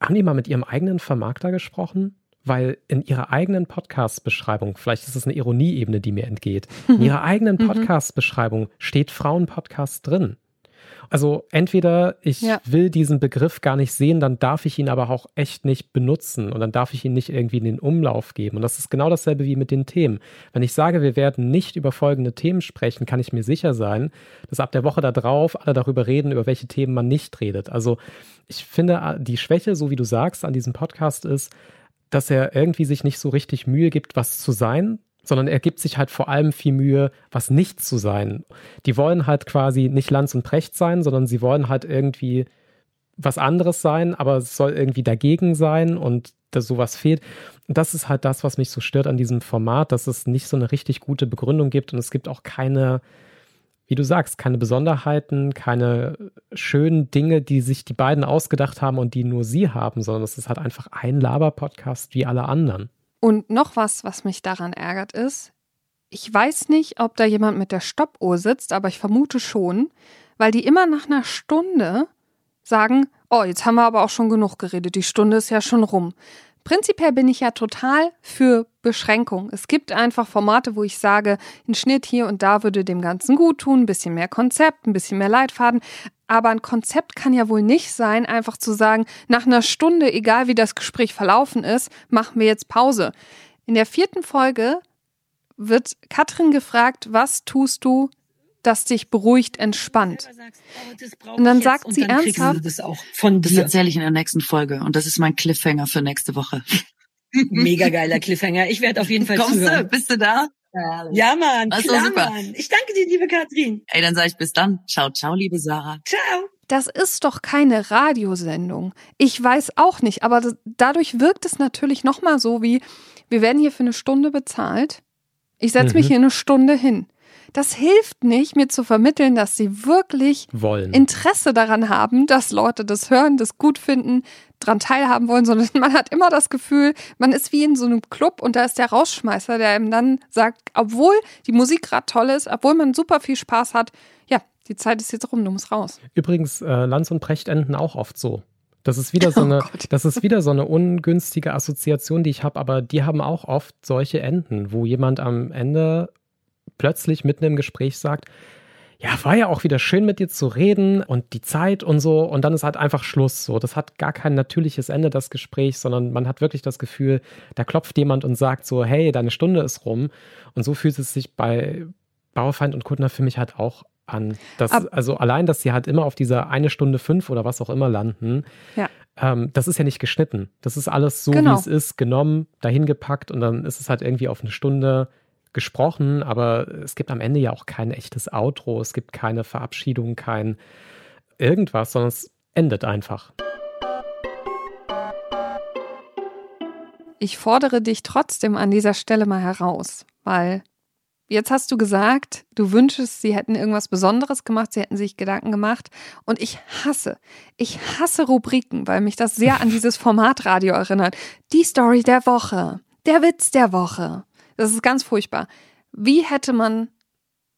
[SPEAKER 1] haben die mal mit ihrem eigenen Vermarkter gesprochen? Weil in ihrer eigenen Podcast-Beschreibung, vielleicht ist es eine Ironieebene, die mir entgeht, in ihrer eigenen mhm. Podcast-Beschreibung steht Frauenpodcast drin. Also entweder ich
[SPEAKER 2] Ja.
[SPEAKER 1] will diesen Begriff gar nicht sehen, dann darf ich ihn aber auch echt nicht benutzen und dann darf ich ihn nicht irgendwie in den Umlauf geben. Und das ist genau dasselbe wie mit den Themen. Wenn ich sage, wir werden nicht über folgende Themen sprechen, kann ich mir sicher sein, dass ab der Woche da drauf alle darüber reden, über welche Themen man nicht redet. Also ich finde, die Schwäche, so wie du sagst, an diesem Podcast ist, dass er irgendwie sich nicht so richtig Mühe gibt, was zu sein, sondern er gibt sich halt vor allem viel Mühe, was nicht zu sein. Die wollen halt quasi nicht Lanz und Precht sein, sondern sie wollen halt irgendwie was anderes sein, aber es soll irgendwie dagegen sein und dass sowas fehlt. Und das ist halt das, was mich so stört an diesem Format, dass es nicht so eine richtig gute Begründung gibt und es gibt auch keine, wie du sagst, keine Besonderheiten, keine schönen Dinge, die sich die beiden ausgedacht haben und die nur sie haben, sondern es ist halt einfach ein Laber-Podcast wie alle anderen.
[SPEAKER 2] Und noch was, was mich daran ärgert, ist, ich weiß nicht, ob da jemand mit der Stoppuhr sitzt, aber ich vermute schon, weil die immer nach einer Stunde sagen, oh, jetzt haben wir aber auch schon genug geredet, die Stunde ist ja schon rum. Prinzipiell bin ich ja total für Beschränkung. Es gibt einfach Formate, wo ich sage, ein Schnitt hier und da würde dem Ganzen gut tun, ein bisschen mehr Konzept, ein bisschen mehr Leitfaden. Aber ein Konzept kann ja wohl nicht sein, einfach zu sagen, nach einer Stunde, egal wie das Gespräch verlaufen ist, machen wir jetzt Pause. In der vierten Folge wird Katrin gefragt, was tust du, das dich beruhigt, entspannt. Und dann sagt sie ernsthaft,
[SPEAKER 4] das auch von
[SPEAKER 3] Das
[SPEAKER 4] dir.
[SPEAKER 3] erzähle ich in der nächsten Folge und das ist mein Cliffhanger für nächste Woche.
[SPEAKER 4] Mega geiler Cliffhanger. Ich werde auf jeden Fall
[SPEAKER 3] Kommst du?
[SPEAKER 4] zuhören.
[SPEAKER 3] Bist du da?
[SPEAKER 4] Ja, Mann,
[SPEAKER 3] Das
[SPEAKER 4] klar,
[SPEAKER 3] super.
[SPEAKER 4] Mann. Ich danke dir, liebe Katrin.
[SPEAKER 3] Ey, dann sage ich bis dann. Ciao, ciao, liebe Sarah.
[SPEAKER 4] Ciao.
[SPEAKER 2] das ist doch keine Radiosendung. Ich weiß auch nicht, aber das, dadurch wirkt es natürlich nochmal so wie, wir werden hier für eine Stunde bezahlt. Ich setze mich
[SPEAKER 1] Mhm.
[SPEAKER 2] hier eine Stunde hin. Das hilft nicht, mir zu vermitteln, dass sie wirklich
[SPEAKER 1] Wollen.
[SPEAKER 2] Interesse daran haben, dass Leute das hören, das gut finden, dran teilhaben wollen, sondern man hat immer das Gefühl, man ist wie in so einem Club und da ist der Rausschmeißer, der einem dann sagt, obwohl die Musik gerade toll ist, obwohl man super viel Spaß hat, ja, die Zeit ist jetzt rum, du musst raus.
[SPEAKER 1] Übrigens, äh, Lanz und Precht enden auch oft so. Das ist wieder so
[SPEAKER 2] Oh
[SPEAKER 1] eine,
[SPEAKER 2] Gott.
[SPEAKER 1] das ist wieder so eine ungünstige Assoziation, die ich habe, aber die haben auch oft solche Enden, wo jemand am Ende plötzlich mitten im Gespräch sagt, ja, war ja auch wieder schön mit dir zu reden und die Zeit und so und dann ist halt einfach Schluss so. Das hat gar kein natürliches Ende, das Gespräch, sondern man hat wirklich das Gefühl, da klopft jemand und sagt so, hey, deine Stunde ist rum und so fühlt es sich bei Bauerfeind und Kuttner für mich halt auch an. Das,
[SPEAKER 2] Ab-
[SPEAKER 1] also allein, dass sie halt immer auf dieser eine Stunde fünf oder was auch immer landen,
[SPEAKER 2] Ja.
[SPEAKER 1] ähm, das ist ja nicht geschnitten. Das ist alles so,
[SPEAKER 2] Genau.
[SPEAKER 1] wie es ist, genommen, dahin gepackt und dann ist es halt irgendwie auf eine Stunde gesprochen, aber es gibt am Ende ja auch kein echtes Outro, es gibt keine Verabschiedung, kein irgendwas, sondern es endet einfach.
[SPEAKER 2] Ich fordere dich trotzdem an dieser Stelle mal heraus, weil jetzt hast du gesagt, du wünschst, sie hätten irgendwas Besonderes gemacht, sie hätten sich Gedanken gemacht. Und ich hasse, ich hasse Rubriken, weil mich das sehr an dieses Formatradio erinnert. Die Story der Woche, der Witz der Woche. Das ist ganz furchtbar. Wie hätte man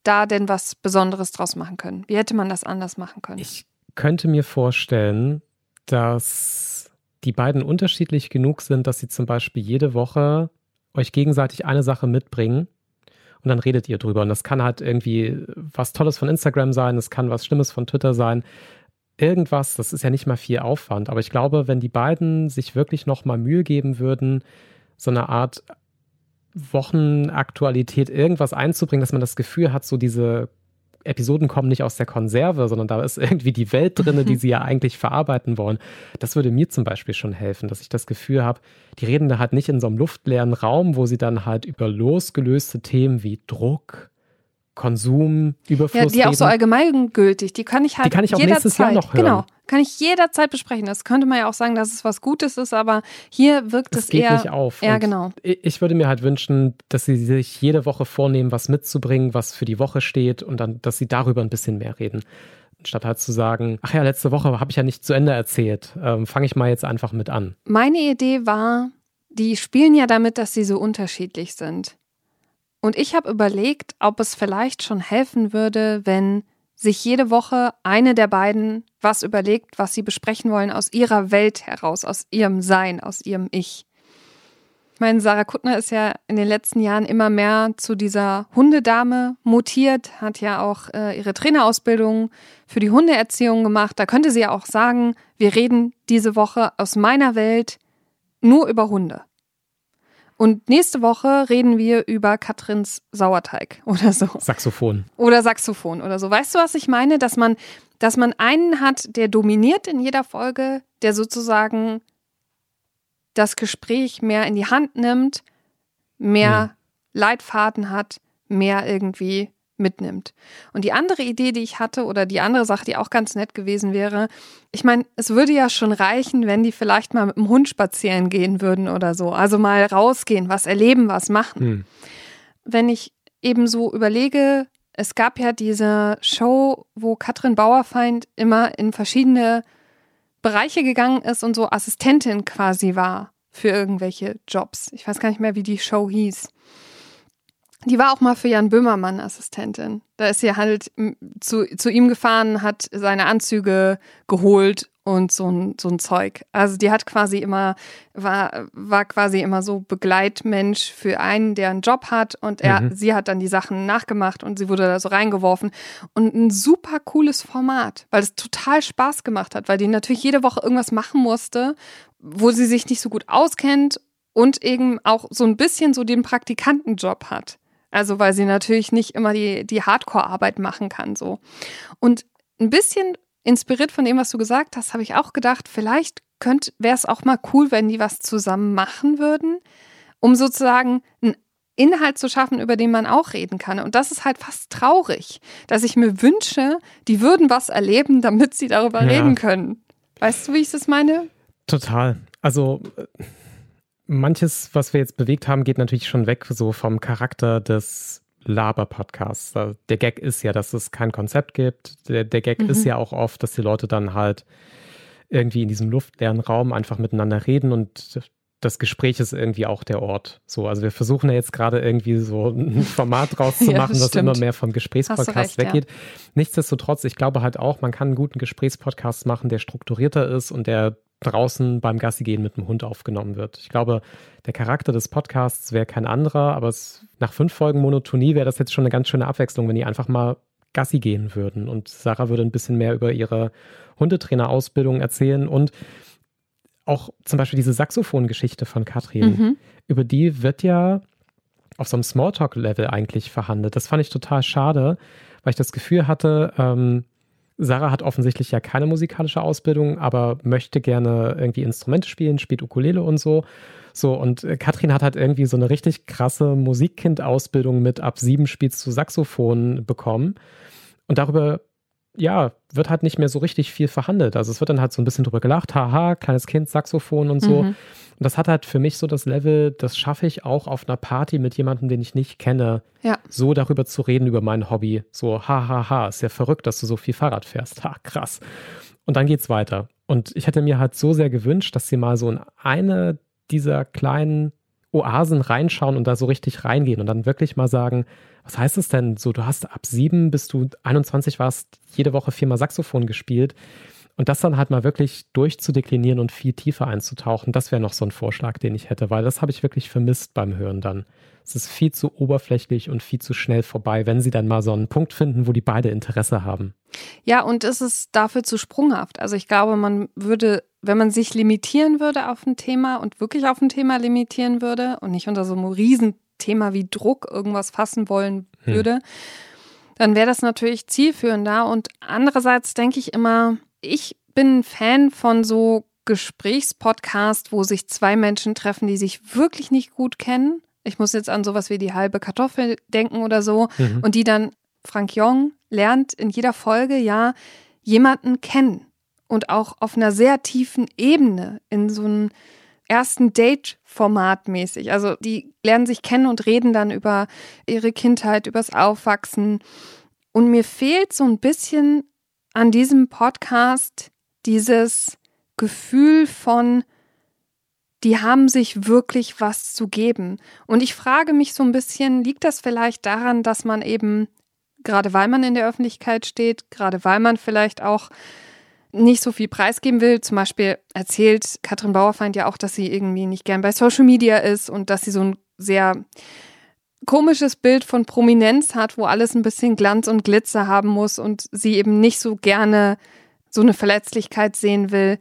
[SPEAKER 2] da denn was Besonderes draus machen können? Wie hätte man das anders machen können?
[SPEAKER 1] Ich könnte mir vorstellen, dass die beiden unterschiedlich genug sind, dass sie zum Beispiel jede Woche euch gegenseitig eine Sache mitbringen und dann redet ihr drüber. Und das kann halt irgendwie was Tolles von Instagram sein, es kann was Schlimmes von Twitter sein. Irgendwas, das ist ja nicht mal viel Aufwand. Aber ich glaube, wenn die beiden sich wirklich noch mal Mühe geben würden, so eine Art Wochenaktualität irgendwas einzubringen, dass man das Gefühl hat, so diese Episoden kommen nicht aus der Konserve, sondern da ist irgendwie die Welt drin, die sie ja eigentlich verarbeiten wollen. Das würde mir zum Beispiel schon helfen, dass ich das Gefühl habe, die reden da halt nicht in so einem luftleeren Raum, wo sie dann halt über losgelöste Themen wie Druck, Konsum, Überfluss
[SPEAKER 2] Ja, die auch so
[SPEAKER 1] reden.
[SPEAKER 2] allgemeingültig. Die kann ich halt
[SPEAKER 1] Die kann ich auch
[SPEAKER 2] jederzeit,
[SPEAKER 1] nächstes Jahr noch hören.
[SPEAKER 2] Genau, kann ich jederzeit besprechen. Das könnte man ja auch sagen, dass es was Gutes ist, aber hier wirkt
[SPEAKER 1] es
[SPEAKER 2] es
[SPEAKER 1] geht
[SPEAKER 2] eher.
[SPEAKER 1] nicht auf.
[SPEAKER 2] Ja, genau.
[SPEAKER 1] Ich ich würde mir halt wünschen, dass sie sich jede Woche vornehmen, was mitzubringen, was für die Woche steht und dann, dass sie darüber ein bisschen mehr reden. Statt halt zu sagen, ach ja, letzte Woche habe ich ja nicht zu Ende erzählt. Ähm, Fange ich mal jetzt einfach mit an.
[SPEAKER 2] Meine Idee war, die spielen ja damit, dass sie so unterschiedlich sind. Und ich habe überlegt, ob es vielleicht schon helfen würde, wenn sich jede Woche eine der beiden was überlegt, was sie besprechen wollen aus ihrer Welt heraus, aus ihrem Sein, aus ihrem Ich. meine, Sarah Kuttner ist ja in den letzten Jahren immer mehr zu dieser Hundedame mutiert, hat ja auch äh, ihre Trainerausbildung für die Hundeerziehung gemacht. Da könnte sie ja auch sagen, wir reden diese Woche aus meiner Welt nur über Hunde. Und nächste Woche reden wir über Katrins Sauerteig oder so.
[SPEAKER 1] Saxophon.
[SPEAKER 2] Oder Saxophon oder so. Weißt du, was ich meine? Dass man, dass man einen hat, der dominiert in jeder Folge, der sozusagen das Gespräch mehr in die Hand nimmt, mehr hm. Leitfaden hat, mehr irgendwie mitnimmt. Und die andere Idee, die ich hatte, oder die andere Sache, die auch ganz nett gewesen wäre, ich meine, es würde ja schon reichen, wenn die vielleicht mal mit dem Hund spazieren gehen würden oder so. Also mal rausgehen, was erleben, was machen. Hm. Wenn ich eben so überlege, es gab ja diese Show, wo Katrin Bauerfeind immer in verschiedene Bereiche gegangen ist und so Assistentin quasi war für irgendwelche Jobs. Ich weiß gar nicht mehr, wie die Show hieß. Die war auch mal für Jan Böhmermann Assistentin. Da ist sie halt zu, zu ihm gefahren, hat seine Anzüge geholt und so ein, so ein Zeug. Also die hat quasi immer, war, war quasi immer so Begleitmensch für einen, der einen Job hat und er, mhm. sie hat dann die Sachen nachgemacht und sie wurde da so reingeworfen. Und ein super cooles Format, weil es total Spaß gemacht hat, weil die natürlich jede Woche irgendwas machen musste, wo sie sich nicht so gut auskennt und eben auch so ein bisschen so den Praktikantenjob hat. Also weil sie natürlich nicht immer die, die Hardcore-Arbeit machen kann so. Und ein bisschen inspiriert von dem, was du gesagt hast, habe ich auch gedacht, vielleicht wäre es auch mal cool, wenn die was zusammen machen würden, um sozusagen einen Inhalt zu schaffen, über den man auch reden kann. Und das ist halt fast traurig, dass ich mir wünsche, die würden was erleben, damit sie darüber ja. reden können. Weißt du, wie ich das meine?
[SPEAKER 1] Total. Also manches, was wir jetzt bewegt haben, geht natürlich schon weg so vom Charakter des Laber-Podcasts. Der Gag ist ja, dass es kein Konzept gibt. Der, der Gag mhm. ist ja auch oft, dass die Leute dann halt irgendwie in diesem luftleeren Raum einfach miteinander reden und das Gespräch ist irgendwie auch der Ort. So, also wir versuchen ja jetzt gerade irgendwie so ein Format draus zu machen, ja, das, immer mehr vom Gesprächspodcast weggeht. Ja. Nichtsdestotrotz, ich glaube halt auch, man kann einen guten Gesprächspodcast machen, der strukturierter ist und der draußen beim Gassi gehen mit dem Hund aufgenommen wird. Ich glaube, der Charakter des Podcasts wäre kein anderer, aber es, nach fünf Folgen Monotonie wäre das jetzt schon eine ganz schöne Abwechslung, wenn die einfach mal Gassi gehen würden. Und Sarah würde ein bisschen mehr über ihre Hundetrainerausbildung erzählen und auch zum Beispiel diese Saxophon-Geschichte von Katrin, mhm. über die wird ja auf so einem Smalltalk-Level eigentlich verhandelt. Das fand ich total schade, weil ich das Gefühl hatte, ähm, Sarah hat offensichtlich ja keine musikalische Ausbildung, aber möchte gerne irgendwie Instrumente spielen, spielt Ukulele und so. So, und äh, Katrin hat halt irgendwie so eine richtig krasse Musikkind-Ausbildung mit ab sieben spielst du Saxophon bekommen. Und darüber, ja, wird halt nicht mehr so richtig viel verhandelt. Also es wird dann halt so ein bisschen drüber gelacht, haha, kleines Kind, Saxophon und so. Mhm. Und das hat halt für mich so das Level, das schaffe ich auch auf einer Party mit jemandem, den ich nicht kenne, ja. so darüber zu reden über mein Hobby. So, ha, ha, ha, ist ja verrückt, dass du so viel Fahrrad fährst. Ha, krass. Und dann geht's weiter. Und ich hätte mir halt so sehr gewünscht, dass sie mal so in eine dieser kleinen Oasen reinschauen und da so richtig reingehen und dann wirklich mal sagen, was heißt es denn so, du hast ab sieben bis du 21 warst, jede Woche viermal Saxophon gespielt. Und das dann halt mal wirklich durchzudeklinieren und viel tiefer einzutauchen, das wäre noch so ein Vorschlag, den ich hätte, weil das habe ich wirklich vermisst beim Hören dann. Es ist viel zu oberflächlich und viel zu schnell vorbei, wenn sie dann mal so einen Punkt finden, wo die beide Interesse haben.
[SPEAKER 2] Ja, und es ist dafür zu sprunghaft. Also ich glaube, man würde, wenn man sich limitieren würde auf ein Thema und wirklich auf ein Thema limitieren würde und nicht unter so einem Riesenthema wie Druck irgendwas fassen wollen hm. würde, hm. dann wäre das natürlich zielführender. Und andererseits denke ich immer, ich bin ein Fan von so Gesprächspodcasts, wo sich zwei Menschen treffen, die sich wirklich nicht gut kennen. Ich muss jetzt an sowas wie die halbe Kartoffel denken oder so. Mhm. Und die dann, Frank Jong lernt in jeder Folge ja jemanden kennen. Und auch auf einer sehr tiefen Ebene, in so einem ersten Date-Format mäßig. Also die lernen sich kennen und reden dann über ihre Kindheit, übers Aufwachsen. Und mir fehlt so ein bisschen an diesem Podcast dieses Gefühl von, die haben sich wirklich was zu geben. Und ich frage mich so ein bisschen, liegt das vielleicht daran, dass man eben, gerade weil man in der Öffentlichkeit steht, gerade weil man vielleicht auch nicht so viel preisgeben will. Zum Beispiel erzählt Katrin Bauerfeind ja auch, dass sie irgendwie nicht gern bei Social Media ist und dass sie so ein sehr komisches Bild von Prominenz hat, wo alles ein bisschen Glanz und Glitzer haben muss und sie eben nicht so gerne so eine Verletzlichkeit sehen will.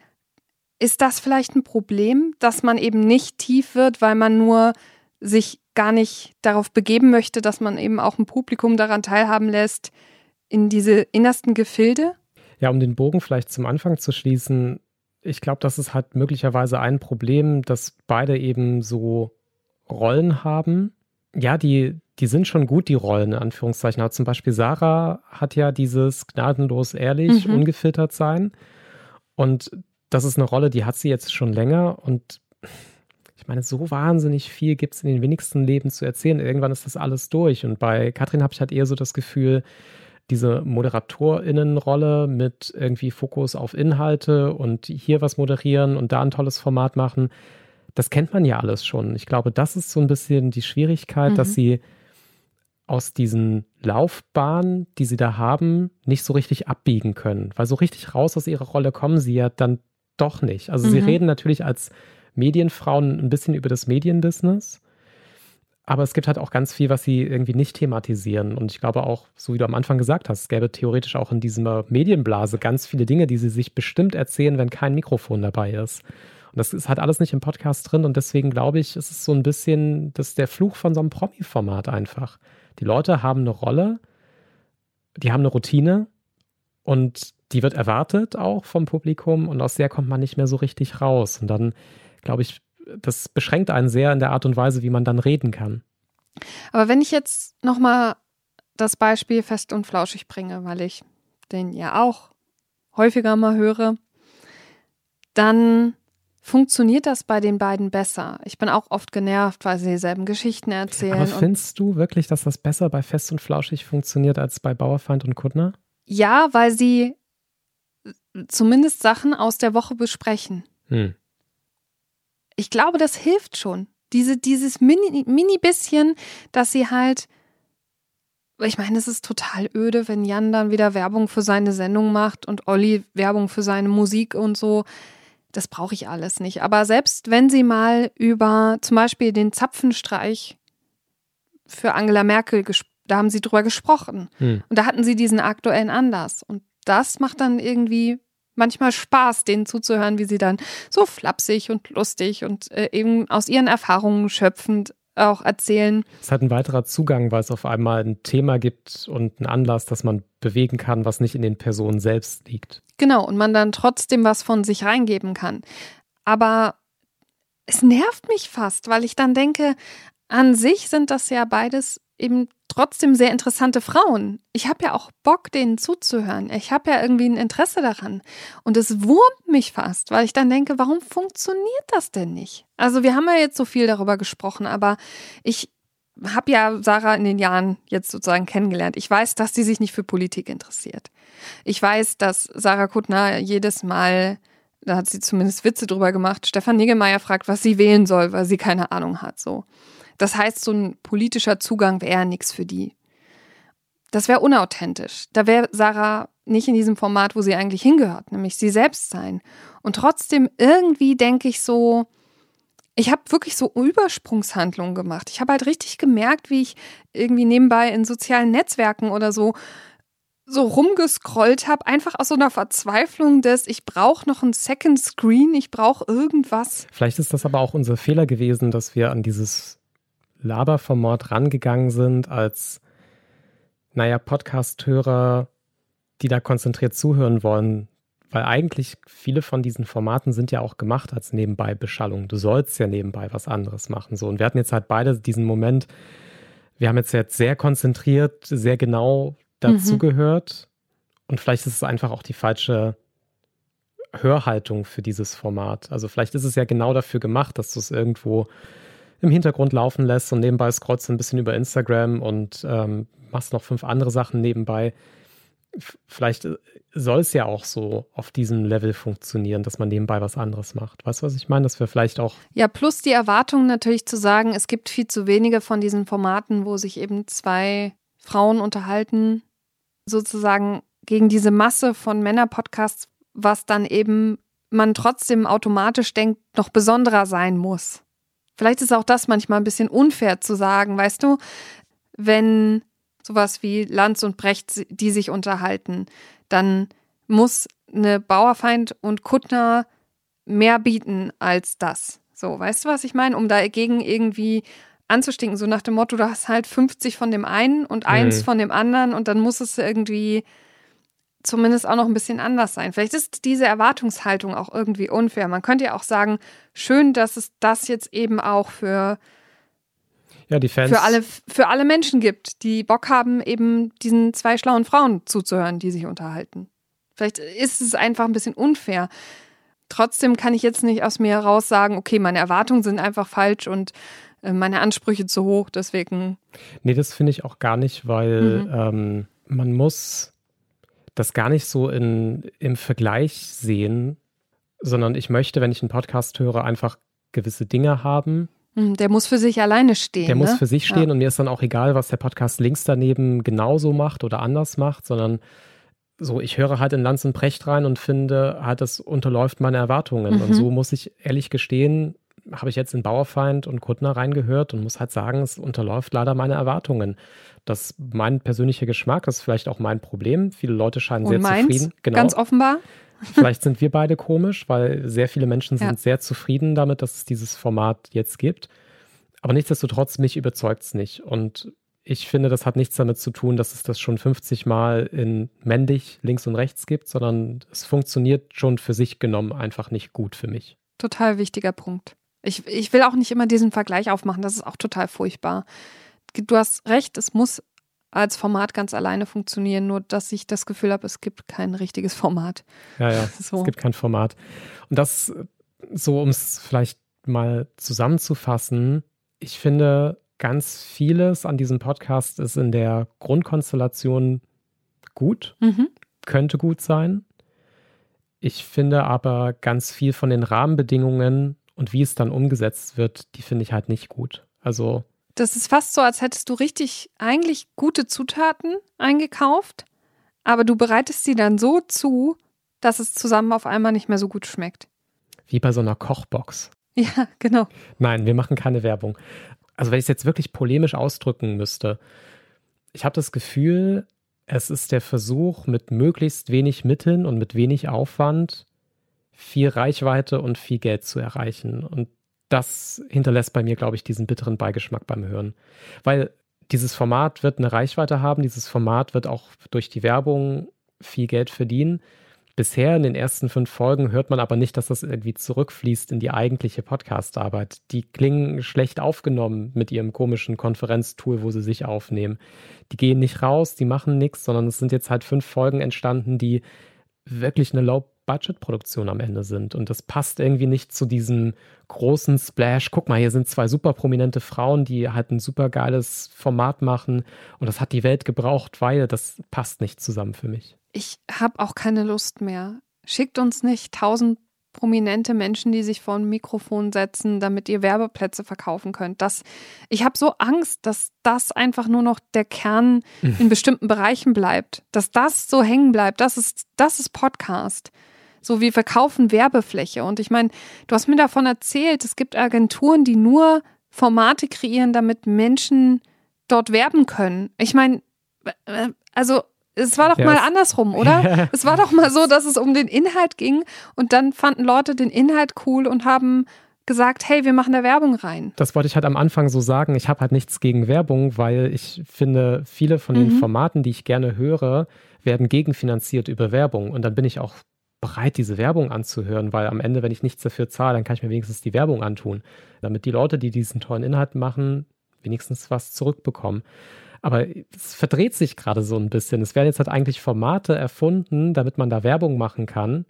[SPEAKER 2] Ist das vielleicht ein Problem, dass man eben nicht tief wird, weil man nur sich gar nicht darauf begeben möchte, dass man eben auch ein Publikum daran teilhaben lässt in diese innersten Gefilde?
[SPEAKER 1] Ja, um den Bogen vielleicht zum Anfang zu schließen, ich glaube, das ist halt möglicherweise ein Problem, dass beide eben so Rollen haben. Ja, die, die sind schon gut, die Rollen, in Anführungszeichen. Aber zum Beispiel Sarah hat ja dieses gnadenlos ehrlich, mhm. ungefiltert sein. Und das ist eine Rolle, die hat sie jetzt schon länger. Und ich meine, so wahnsinnig viel gibt es in den wenigsten Leben zu erzählen. Irgendwann ist das alles durch. Und bei Katrin habe ich halt eher so das Gefühl, diese ModeratorInnenrolle mit irgendwie Fokus auf Inhalte und hier was moderieren und da ein tolles Format machen, das kennt man ja alles schon. Ich glaube, das ist so ein bisschen die Schwierigkeit, mhm. dass sie aus diesen Laufbahnen, die sie da haben, nicht so richtig abbiegen können. Weil so richtig raus aus ihrer Rolle kommen sie ja dann doch nicht. Also mhm. sie reden natürlich als Medienfrauen ein bisschen über das Medienbusiness aber es gibt halt auch ganz viel, was sie irgendwie nicht thematisieren. Und ich glaube auch, so wie du am Anfang gesagt hast, es gäbe theoretisch auch in dieser Medienblase ganz viele Dinge, die sie sich bestimmt erzählen, wenn kein Mikrofon dabei ist. Und das ist halt alles nicht im Podcast drin. Und deswegen glaube ich, ist es so ein bisschen, das der Fluch von so einem Promi-Format einfach. Die Leute haben eine Rolle, die haben eine Routine und die wird erwartet auch vom Publikum und aus der kommt man nicht mehr so richtig raus. Und dann, glaube ich, das beschränkt einen sehr in der Art und Weise, wie man dann reden kann.
[SPEAKER 2] Aber wenn ich jetzt nochmal das Beispiel fest und flauschig bringe, weil ich den ja auch häufiger mal höre, dann funktioniert das bei den beiden besser. Ich bin auch oft genervt, weil sie dieselben Geschichten erzählen. Aber
[SPEAKER 1] findest du wirklich, dass das besser bei Fest und Flauschig funktioniert als bei Bauerfeind und Kuttner?
[SPEAKER 2] Ja, weil sie zumindest Sachen aus der Woche besprechen. Hm ich glaube, das hilft schon. Diese, dieses mini, mini bisschen, dass sie halt, ich meine, es ist total öde, wenn Jan dann wieder Werbung für seine Sendung macht und Olli Werbung für seine Musik und so. Das brauche ich alles nicht. Aber selbst wenn sie mal über zum Beispiel den Zapfenstreich für Angela Merkel, da haben sie drüber gesprochen. Hm. Und da hatten sie diesen aktuellen Anlass. Und das macht dann irgendwie manchmal Spaß, denen zuzuhören, wie sie dann so flapsig und lustig und äh, eben aus ihren Erfahrungen schöpfend auch erzählen.
[SPEAKER 1] Es hat ein weiterer Zugang, weil es auf einmal ein Thema gibt und einen Anlass, das man bewegen kann, was nicht in den Personen selbst liegt.
[SPEAKER 2] Genau, und man dann trotzdem was von sich reingeben kann. Aber es nervt mich fast, weil ich dann denke, an sich sind das ja beides eben trotzdem sehr interessante Frauen. Ich habe ja auch Bock, denen zuzuhören. Ich habe ja irgendwie ein Interesse daran. Und es wurmt mich fast, weil ich dann denke, warum funktioniert das denn nicht? Also wir haben ja jetzt so viel darüber gesprochen, aber ich habe ja Sarah in den Jahren jetzt sozusagen kennengelernt. Ich weiß, dass sie sich nicht für Politik interessiert. Ich weiß, dass Sarah Kuttner jedes Mal, da hat sie zumindest Witze drüber gemacht, Stefan Niggemeier fragt, was sie wählen soll, weil sie keine Ahnung hat. So. Das heißt, so ein politischer Zugang wäre nichts für die. Das wäre unauthentisch. Da wäre Sarah nicht in diesem Format, wo sie eigentlich hingehört, nämlich sie selbst sein. Und trotzdem irgendwie denke ich so, ich habe wirklich so Übersprungshandlungen gemacht. Ich habe halt richtig gemerkt, wie ich irgendwie nebenbei in sozialen Netzwerken oder so so rumgescrollt habe, einfach aus so einer Verzweiflung des, ich brauche noch ein Second Screen, ich brauche irgendwas.
[SPEAKER 1] Vielleicht ist das aber auch unser Fehler gewesen, dass wir an dieses Laberformat rangegangen sind als, naja, Podcast-Hörer, die da konzentriert zuhören wollen. Weil eigentlich viele von diesen Formaten sind ja auch gemacht als Nebenbei-Beschallung. Du sollst ja nebenbei was anderes machen. So. Und wir hatten jetzt halt beide diesen Moment, wir haben jetzt, jetzt sehr konzentriert, sehr genau dazugehört. Mhm. Und vielleicht ist es einfach auch die falsche Hörhaltung für dieses Format. Also vielleicht ist es ja genau dafür gemacht, dass du es irgendwo im Hintergrund laufen lässt und nebenbei scrollst du ein bisschen über Instagram und ähm, machst noch fünf andere Sachen nebenbei. Vielleicht äh, soll es ja auch so auf diesem Level funktionieren, dass man nebenbei was anderes macht. Weißt du, was ich meine? Dass wir vielleicht auch.
[SPEAKER 2] Ja, plus die Erwartung natürlich zu sagen, es gibt viel zu wenige von diesen Formaten, wo sich eben zwei Frauen unterhalten, sozusagen gegen diese Masse von Männer-Podcasts was dann eben man trotzdem automatisch denkt, noch besonderer sein muss. Vielleicht ist auch das manchmal ein bisschen unfair zu sagen, weißt du, wenn sowas wie Lanz und Brecht, die sich unterhalten, dann muss eine Bauerfeind und Kuttner mehr bieten als das. So, weißt du, was ich meine? Um dagegen irgendwie anzustinken, so nach dem Motto, du hast halt 50 von dem einen und eins mhm. von dem anderen und dann muss es irgendwie zumindest auch noch ein bisschen anders sein. Vielleicht ist diese Erwartungshaltung auch irgendwie unfair. Man könnte ja auch sagen, schön, dass es das jetzt eben auch für
[SPEAKER 1] ja, die Fans.
[SPEAKER 2] Für alle, für alle Menschen gibt, die Bock haben, eben diesen zwei schlauen Frauen zuzuhören, die sich unterhalten. Vielleicht ist es einfach ein bisschen unfair. Trotzdem kann ich jetzt nicht aus mir heraus sagen, okay, meine Erwartungen sind einfach falsch und äh, meine Ansprüche zu hoch, deswegen.
[SPEAKER 1] Nee, das finde ich auch gar nicht, weil mhm. ähm, man muss das gar nicht so in, im Vergleich sehen, sondern ich möchte, wenn ich einen Podcast höre, einfach gewisse Dinge haben,
[SPEAKER 2] hm, der muss für sich alleine stehen.
[SPEAKER 1] Der
[SPEAKER 2] ne?
[SPEAKER 1] muss für sich stehen ja. und mir ist dann auch egal, was der Podcast links daneben genauso macht oder anders macht, sondern so, ich höre halt in Lanz und Precht rein und finde, halt, das unterläuft meine Erwartungen. Mhm. Und so muss ich ehrlich gestehen, habe ich jetzt in Bauerfeind und Kuttner reingehört und muss halt sagen, es unterläuft leider meine Erwartungen. Das mein persönlicher Geschmack ist vielleicht auch mein Problem. Viele Leute scheinen und sehr meins, zufrieden.
[SPEAKER 2] Genau. Ganz offenbar.
[SPEAKER 1] Vielleicht sind wir beide komisch, weil sehr viele Menschen sind ja. sehr zufrieden damit, dass es dieses Format jetzt gibt. Aber nichtsdestotrotz, mich überzeugt es nicht. Und ich finde, das hat nichts damit zu tun, dass es das schon 50 Mal in männlich links und rechts gibt, sondern es funktioniert schon für sich genommen einfach nicht gut für mich.
[SPEAKER 2] Total wichtiger Punkt. Ich, ich will auch nicht immer diesen Vergleich aufmachen, das ist auch total furchtbar. Du hast recht, es muss als Format ganz alleine funktionieren, nur dass ich das Gefühl habe, es gibt kein richtiges Format.
[SPEAKER 1] Ja, ja, so. es gibt kein Format. Und das, so um es vielleicht mal zusammenzufassen, ich finde, ganz vieles an diesem Podcast ist in der Grundkonstellation gut, mhm. könnte gut sein. Ich finde aber ganz viel von den Rahmenbedingungen und wie es dann umgesetzt wird, die finde ich halt nicht gut. Also
[SPEAKER 2] das ist fast so, als hättest du richtig eigentlich gute Zutaten eingekauft, aber du bereitest sie dann so zu, dass es zusammen auf einmal nicht mehr so gut schmeckt.
[SPEAKER 1] Wie bei so einer Kochbox.
[SPEAKER 2] Ja, genau.
[SPEAKER 1] Nein, wir machen keine Werbung. Also wenn ich es jetzt wirklich polemisch ausdrücken müsste, ich habe das Gefühl, es ist der Versuch, mit möglichst wenig Mitteln und mit wenig Aufwand viel Reichweite und viel Geld zu erreichen. Und das hinterlässt bei mir, glaube ich, diesen bitteren Beigeschmack beim Hören. Weil dieses Format wird eine Reichweite haben, dieses Format wird auch durch die Werbung viel Geld verdienen. Bisher in den ersten fünf Folgen hört man aber nicht, dass das irgendwie zurückfließt in die eigentliche Podcastarbeit. Die klingen schlecht aufgenommen mit ihrem komischen Konferenztool, wo sie sich aufnehmen. Die gehen nicht raus, die machen nichts, sondern es sind jetzt halt fünf Folgen entstanden, die wirklich eine Low Budget-Produktion am Ende sind. Und das passt irgendwie nicht zu diesem großen Splash. Guck mal, hier sind zwei super prominente Frauen, die halt ein super geiles Format machen. Und das hat die Welt gebraucht, weil das passt nicht zusammen für mich.
[SPEAKER 2] Ich habe auch keine Lust mehr. Schickt uns nicht tausend prominente Menschen, die sich vor ein Mikrofon setzen, damit ihr Werbeplätze verkaufen könnt. Das, ich habe so Angst, dass das einfach nur noch der Kern in bestimmten Bereichen bleibt, dass das so hängen bleibt. Das ist, das ist Podcast. So, wir verkaufen Werbefläche. Und ich meine, du hast mir davon erzählt, es gibt Agenturen, die nur Formate kreieren, damit Menschen dort werben können. Ich meine, äh, also es war doch ja, mal andersrum, oder? Ja. Es war doch mal so, dass es um den Inhalt ging und dann fanden Leute den Inhalt cool und haben gesagt, hey, wir machen da Werbung rein.
[SPEAKER 1] Das wollte ich halt am Anfang so sagen. Ich habe halt nichts gegen Werbung, weil ich finde, viele von den mhm. Formaten, die ich gerne höre, werden gegenfinanziert über Werbung. Und dann bin ich auch bereit, diese Werbung anzuhören, weil am Ende, wenn ich nichts dafür zahle, dann kann ich mir wenigstens die Werbung antun, damit die Leute, die diesen tollen Inhalt machen, wenigstens was zurückbekommen. Aber es verdreht sich gerade so ein bisschen. Es werden jetzt halt eigentlich Formate erfunden, damit man da Werbung machen kann.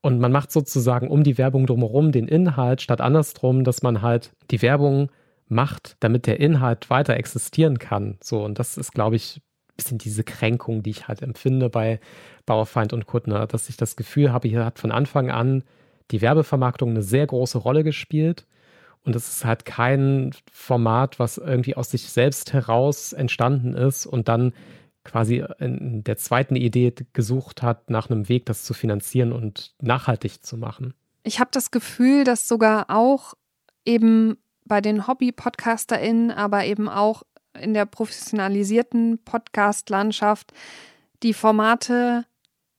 [SPEAKER 1] Und man macht sozusagen um die Werbung drumherum den Inhalt, statt andersrum, dass man halt die Werbung macht, damit der Inhalt weiter existieren kann. So, und das ist, glaube ich, ein bisschen diese Kränkung, die ich halt empfinde bei Bauerfeind und Kuttner, dass ich das Gefühl habe, hier hat von Anfang an die Werbevermarktung eine sehr große Rolle gespielt und es ist halt kein Format, was irgendwie aus sich selbst heraus entstanden ist und dann quasi in der zweiten Idee gesucht hat, nach einem Weg, das zu finanzieren und nachhaltig zu machen.
[SPEAKER 2] Ich habe das Gefühl, dass sogar auch eben bei den Hobby-PodcasterInnen, aber eben auch in der professionalisierten Podcast-Landschaft die Formate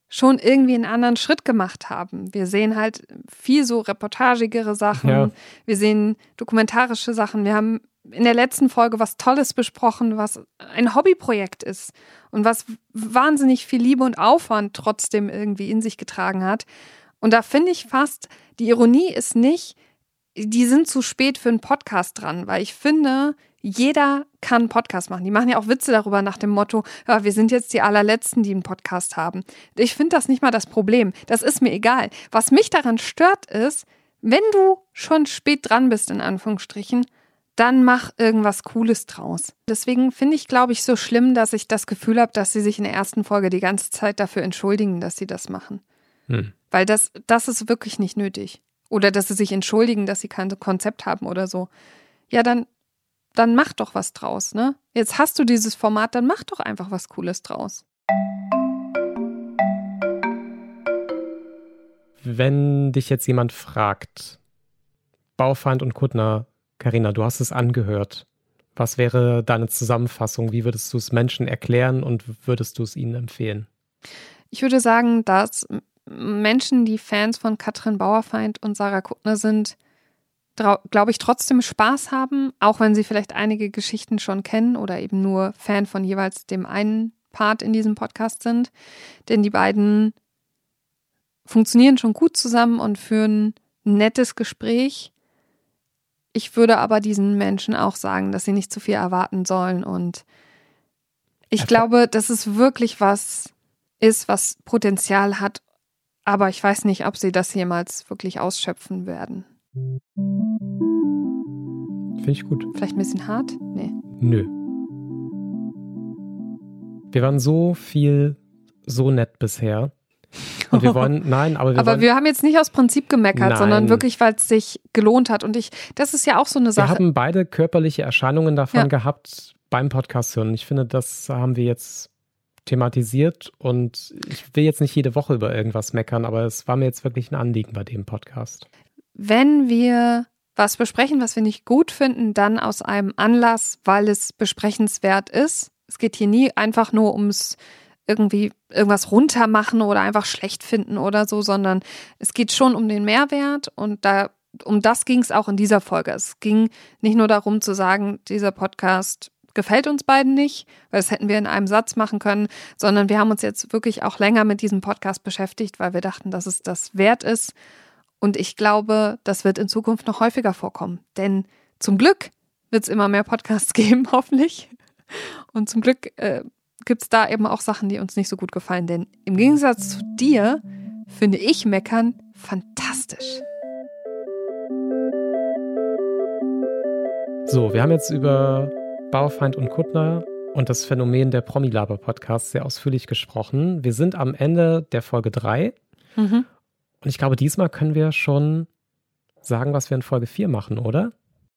[SPEAKER 2] schon irgendwie einen anderen Schritt gemacht haben. Wir sehen halt viel so reportagigere Sachen, ja. wir sehen dokumentarische Sachen. Wir haben in der letzten Folge was Tolles besprochen, was ein Hobbyprojekt ist und was wahnsinnig viel Liebe und Aufwand trotzdem irgendwie in sich getragen hat. Und da finde ich fast, die Ironie ist nicht, die sind zu spät für einen Podcast dran, weil ich finde, jeder kann einen Podcast machen. Die machen ja auch Witze darüber nach dem Motto, ja, wir sind jetzt die allerletzten, die einen Podcast haben. Ich finde das nicht mal das Problem. Das ist mir egal. Was mich daran stört ist, wenn du schon spät dran bist, in Anführungsstrichen, dann mach irgendwas Cooles draus. Deswegen finde ich, glaube ich, so schlimm, dass ich das Gefühl habe, dass sie sich in der ersten Folge die ganze Zeit dafür entschuldigen, dass sie das machen. Hm. Weil das, das ist wirklich nicht nötig. Oder dass sie sich entschuldigen, dass sie kein Konzept haben oder so. Ja, dann dann mach doch was draus, ne? Jetzt hast du dieses Format, dann mach doch einfach was Cooles draus.
[SPEAKER 1] Wenn dich jetzt jemand fragt, Baufeind und Kuttner, Karina, du hast es angehört. Was wäre deine Zusammenfassung? Wie würdest du es Menschen erklären und würdest du es ihnen empfehlen?
[SPEAKER 2] Ich würde sagen, dass Menschen, die Fans von Katrin Bauerfeind und Sarah Kuttner sind, glaube ich, trotzdem Spaß haben, auch wenn sie vielleicht einige Geschichten schon kennen oder eben nur Fan von jeweils dem einen Part in diesem Podcast sind. Denn die beiden funktionieren schon gut zusammen und führen ein nettes Gespräch. Ich würde aber diesen Menschen auch sagen, dass sie nicht zu viel erwarten sollen. Und ich Einfach. glaube, dass es wirklich was ist, was Potenzial hat. Aber ich weiß nicht, ob sie das jemals wirklich ausschöpfen werden.
[SPEAKER 1] Finde ich gut.
[SPEAKER 2] Vielleicht ein bisschen hart? Nee.
[SPEAKER 1] Nö. Wir waren so viel, so nett bisher. Und wir wollen, nein, aber wir
[SPEAKER 2] Aber
[SPEAKER 1] wollen,
[SPEAKER 2] wir haben jetzt nicht aus Prinzip gemeckert, nein. sondern wirklich, weil es sich gelohnt hat. Und ich, das ist ja auch so eine Sache.
[SPEAKER 1] Wir haben beide körperliche Erscheinungen davon ja. gehabt beim Podcast hören. Ich finde, das haben wir jetzt thematisiert und ich will jetzt nicht jede Woche über irgendwas meckern, aber es war mir jetzt wirklich ein Anliegen bei dem Podcast
[SPEAKER 2] wenn wir was besprechen, was wir nicht gut finden, dann aus einem Anlass, weil es besprechenswert ist. Es geht hier nie einfach nur ums irgendwie irgendwas runtermachen oder einfach schlecht finden oder so, sondern es geht schon um den Mehrwert und da um das ging es auch in dieser Folge. Es ging nicht nur darum zu sagen, dieser Podcast gefällt uns beiden nicht, weil das hätten wir in einem Satz machen können, sondern wir haben uns jetzt wirklich auch länger mit diesem Podcast beschäftigt, weil wir dachten, dass es das wert ist und ich glaube, das wird in Zukunft noch häufiger vorkommen. Denn zum Glück wird es immer mehr Podcasts geben, hoffentlich. Und zum Glück äh, gibt es da eben auch Sachen, die uns nicht so gut gefallen. Denn im Gegensatz zu dir finde ich Meckern fantastisch.
[SPEAKER 1] So, wir haben jetzt über Baufeind und Kuttner und das Phänomen der Promi-Laber-Podcasts sehr ausführlich gesprochen. Wir sind am Ende der Folge 3. Mhm. Und ich glaube, diesmal können wir schon sagen, was wir in Folge 4 machen, oder?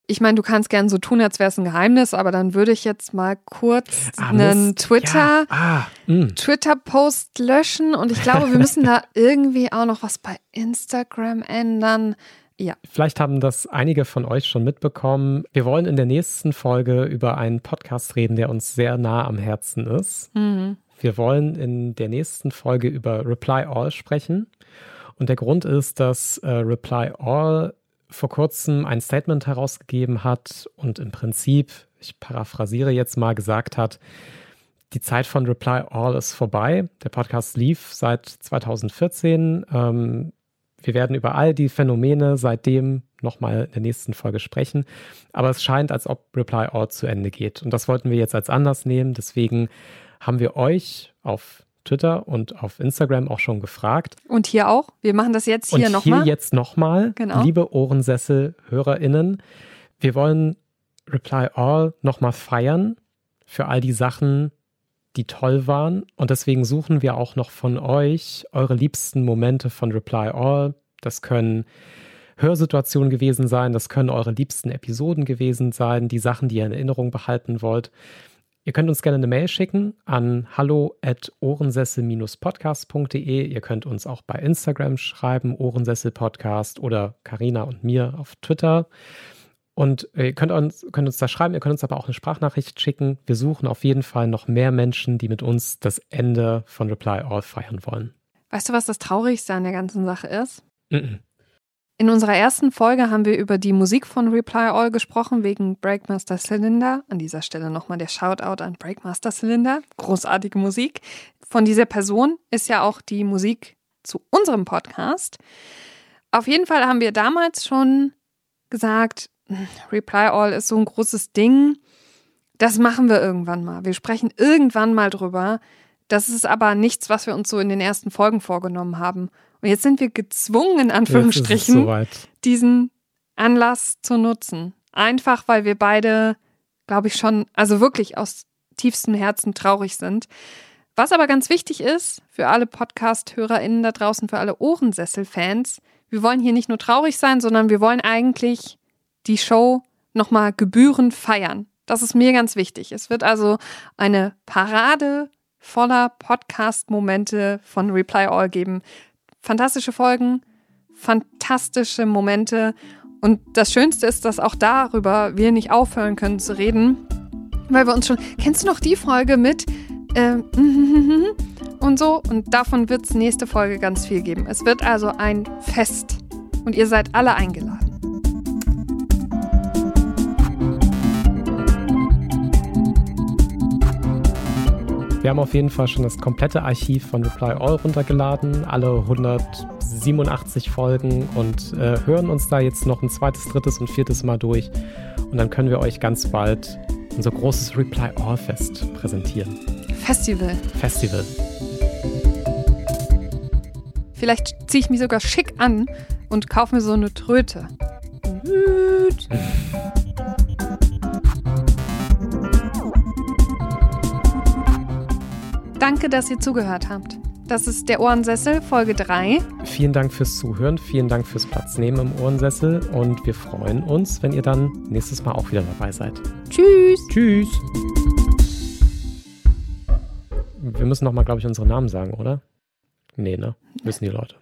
[SPEAKER 2] Ich meine, du kannst gern so tun, als wäre es ein Geheimnis, aber dann würde ich jetzt mal kurz ah, einen Twitter, ja. ah, mm. Twitter-Post löschen und ich glaube, wir müssen da irgendwie auch noch was bei Instagram ändern. Ja.
[SPEAKER 1] Vielleicht haben das einige von euch schon mitbekommen. Wir wollen in der nächsten Folge über einen Podcast reden, der uns sehr nah am Herzen ist. Mhm. Wir wollen in der nächsten Folge über Reply All sprechen. Und der Grund ist, dass äh, Reply All vor kurzem ein Statement herausgegeben hat und im Prinzip, ich paraphrasiere jetzt mal, gesagt hat, die Zeit von Reply All ist vorbei. Der Podcast lief seit 2014. Ähm, wir werden über all die Phänomene seitdem nochmal in der nächsten Folge sprechen. Aber es scheint, als ob Reply All zu Ende geht. Und das wollten wir jetzt als Anlass nehmen. Deswegen haben wir euch auf Twitter und auf Instagram auch schon gefragt.
[SPEAKER 2] Und hier auch. Wir machen das jetzt hier nochmal.
[SPEAKER 1] Hier jetzt nochmal, genau. liebe Ohrensessel-HörerInnen. Wir wollen Reply All nochmal feiern für all die Sachen, die toll waren. Und deswegen suchen wir auch noch von euch eure liebsten Momente von Reply All. Das können Hörsituationen gewesen sein, das können eure liebsten Episoden gewesen sein, die Sachen, die ihr in Erinnerung behalten wollt. Ihr könnt uns gerne eine Mail schicken an hallo@ohrensessel-podcast.de. Ihr könnt uns auch bei Instagram schreiben, Ohrensessel Podcast oder Karina und mir auf Twitter. Und ihr könnt uns, könnt uns da schreiben, ihr könnt uns aber auch eine Sprachnachricht schicken. Wir suchen auf jeden Fall noch mehr Menschen, die mit uns das Ende von Reply All feiern wollen.
[SPEAKER 2] Weißt du, was das Traurigste an der ganzen Sache ist?
[SPEAKER 1] Mm -mm.
[SPEAKER 2] In unserer ersten Folge haben wir über die Musik von Reply All gesprochen, wegen Breakmaster Cylinder. An dieser Stelle nochmal der Shoutout an Breakmaster Cylinder. Großartige Musik. Von dieser Person ist ja auch die Musik zu unserem Podcast. Auf jeden Fall haben wir damals schon gesagt, Reply All ist so ein großes Ding. Das machen wir irgendwann mal. Wir sprechen irgendwann mal drüber. Das ist aber nichts, was wir uns so in den ersten Folgen vorgenommen haben. Und jetzt sind wir gezwungen, in Anführungsstrichen, diesen Anlass zu nutzen. Einfach, weil wir beide, glaube ich, schon, also wirklich aus tiefstem Herzen traurig sind. Was aber ganz wichtig ist für alle Podcast-HörerInnen da draußen, für alle Ohrensessel-Fans, wir wollen hier nicht nur traurig sein, sondern wir wollen eigentlich die Show nochmal gebührend feiern. Das ist mir ganz wichtig. Es wird also eine Parade voller Podcast-Momente von Reply All geben fantastische Folgen, fantastische Momente. Und das Schönste ist, dass auch darüber wir nicht aufhören können zu reden, weil wir uns schon. Kennst du noch die Folge mit? Ähm, und so. Und davon wird es nächste Folge ganz viel geben. Es wird also ein Fest. Und ihr seid alle eingeladen.
[SPEAKER 1] Wir haben auf jeden Fall schon das komplette Archiv von Reply All runtergeladen, alle 187 Folgen und äh, hören uns da jetzt noch ein zweites, drittes und viertes Mal durch. Und dann können wir euch ganz bald unser großes Reply All Fest präsentieren.
[SPEAKER 2] Festival.
[SPEAKER 1] Festival.
[SPEAKER 2] Vielleicht ziehe ich mich sogar schick an und kaufe mir so eine Tröte. Danke, dass ihr zugehört habt. Das ist der Ohrensessel, Folge 3.
[SPEAKER 1] Vielen Dank fürs Zuhören, vielen Dank fürs Platz nehmen im Ohrensessel und wir freuen uns, wenn ihr dann nächstes Mal auch wieder dabei seid.
[SPEAKER 2] Tschüss.
[SPEAKER 1] Tschüss. Wir müssen nochmal, glaube ich, unsere Namen sagen, oder? Nee, ne? Wissen die Leute.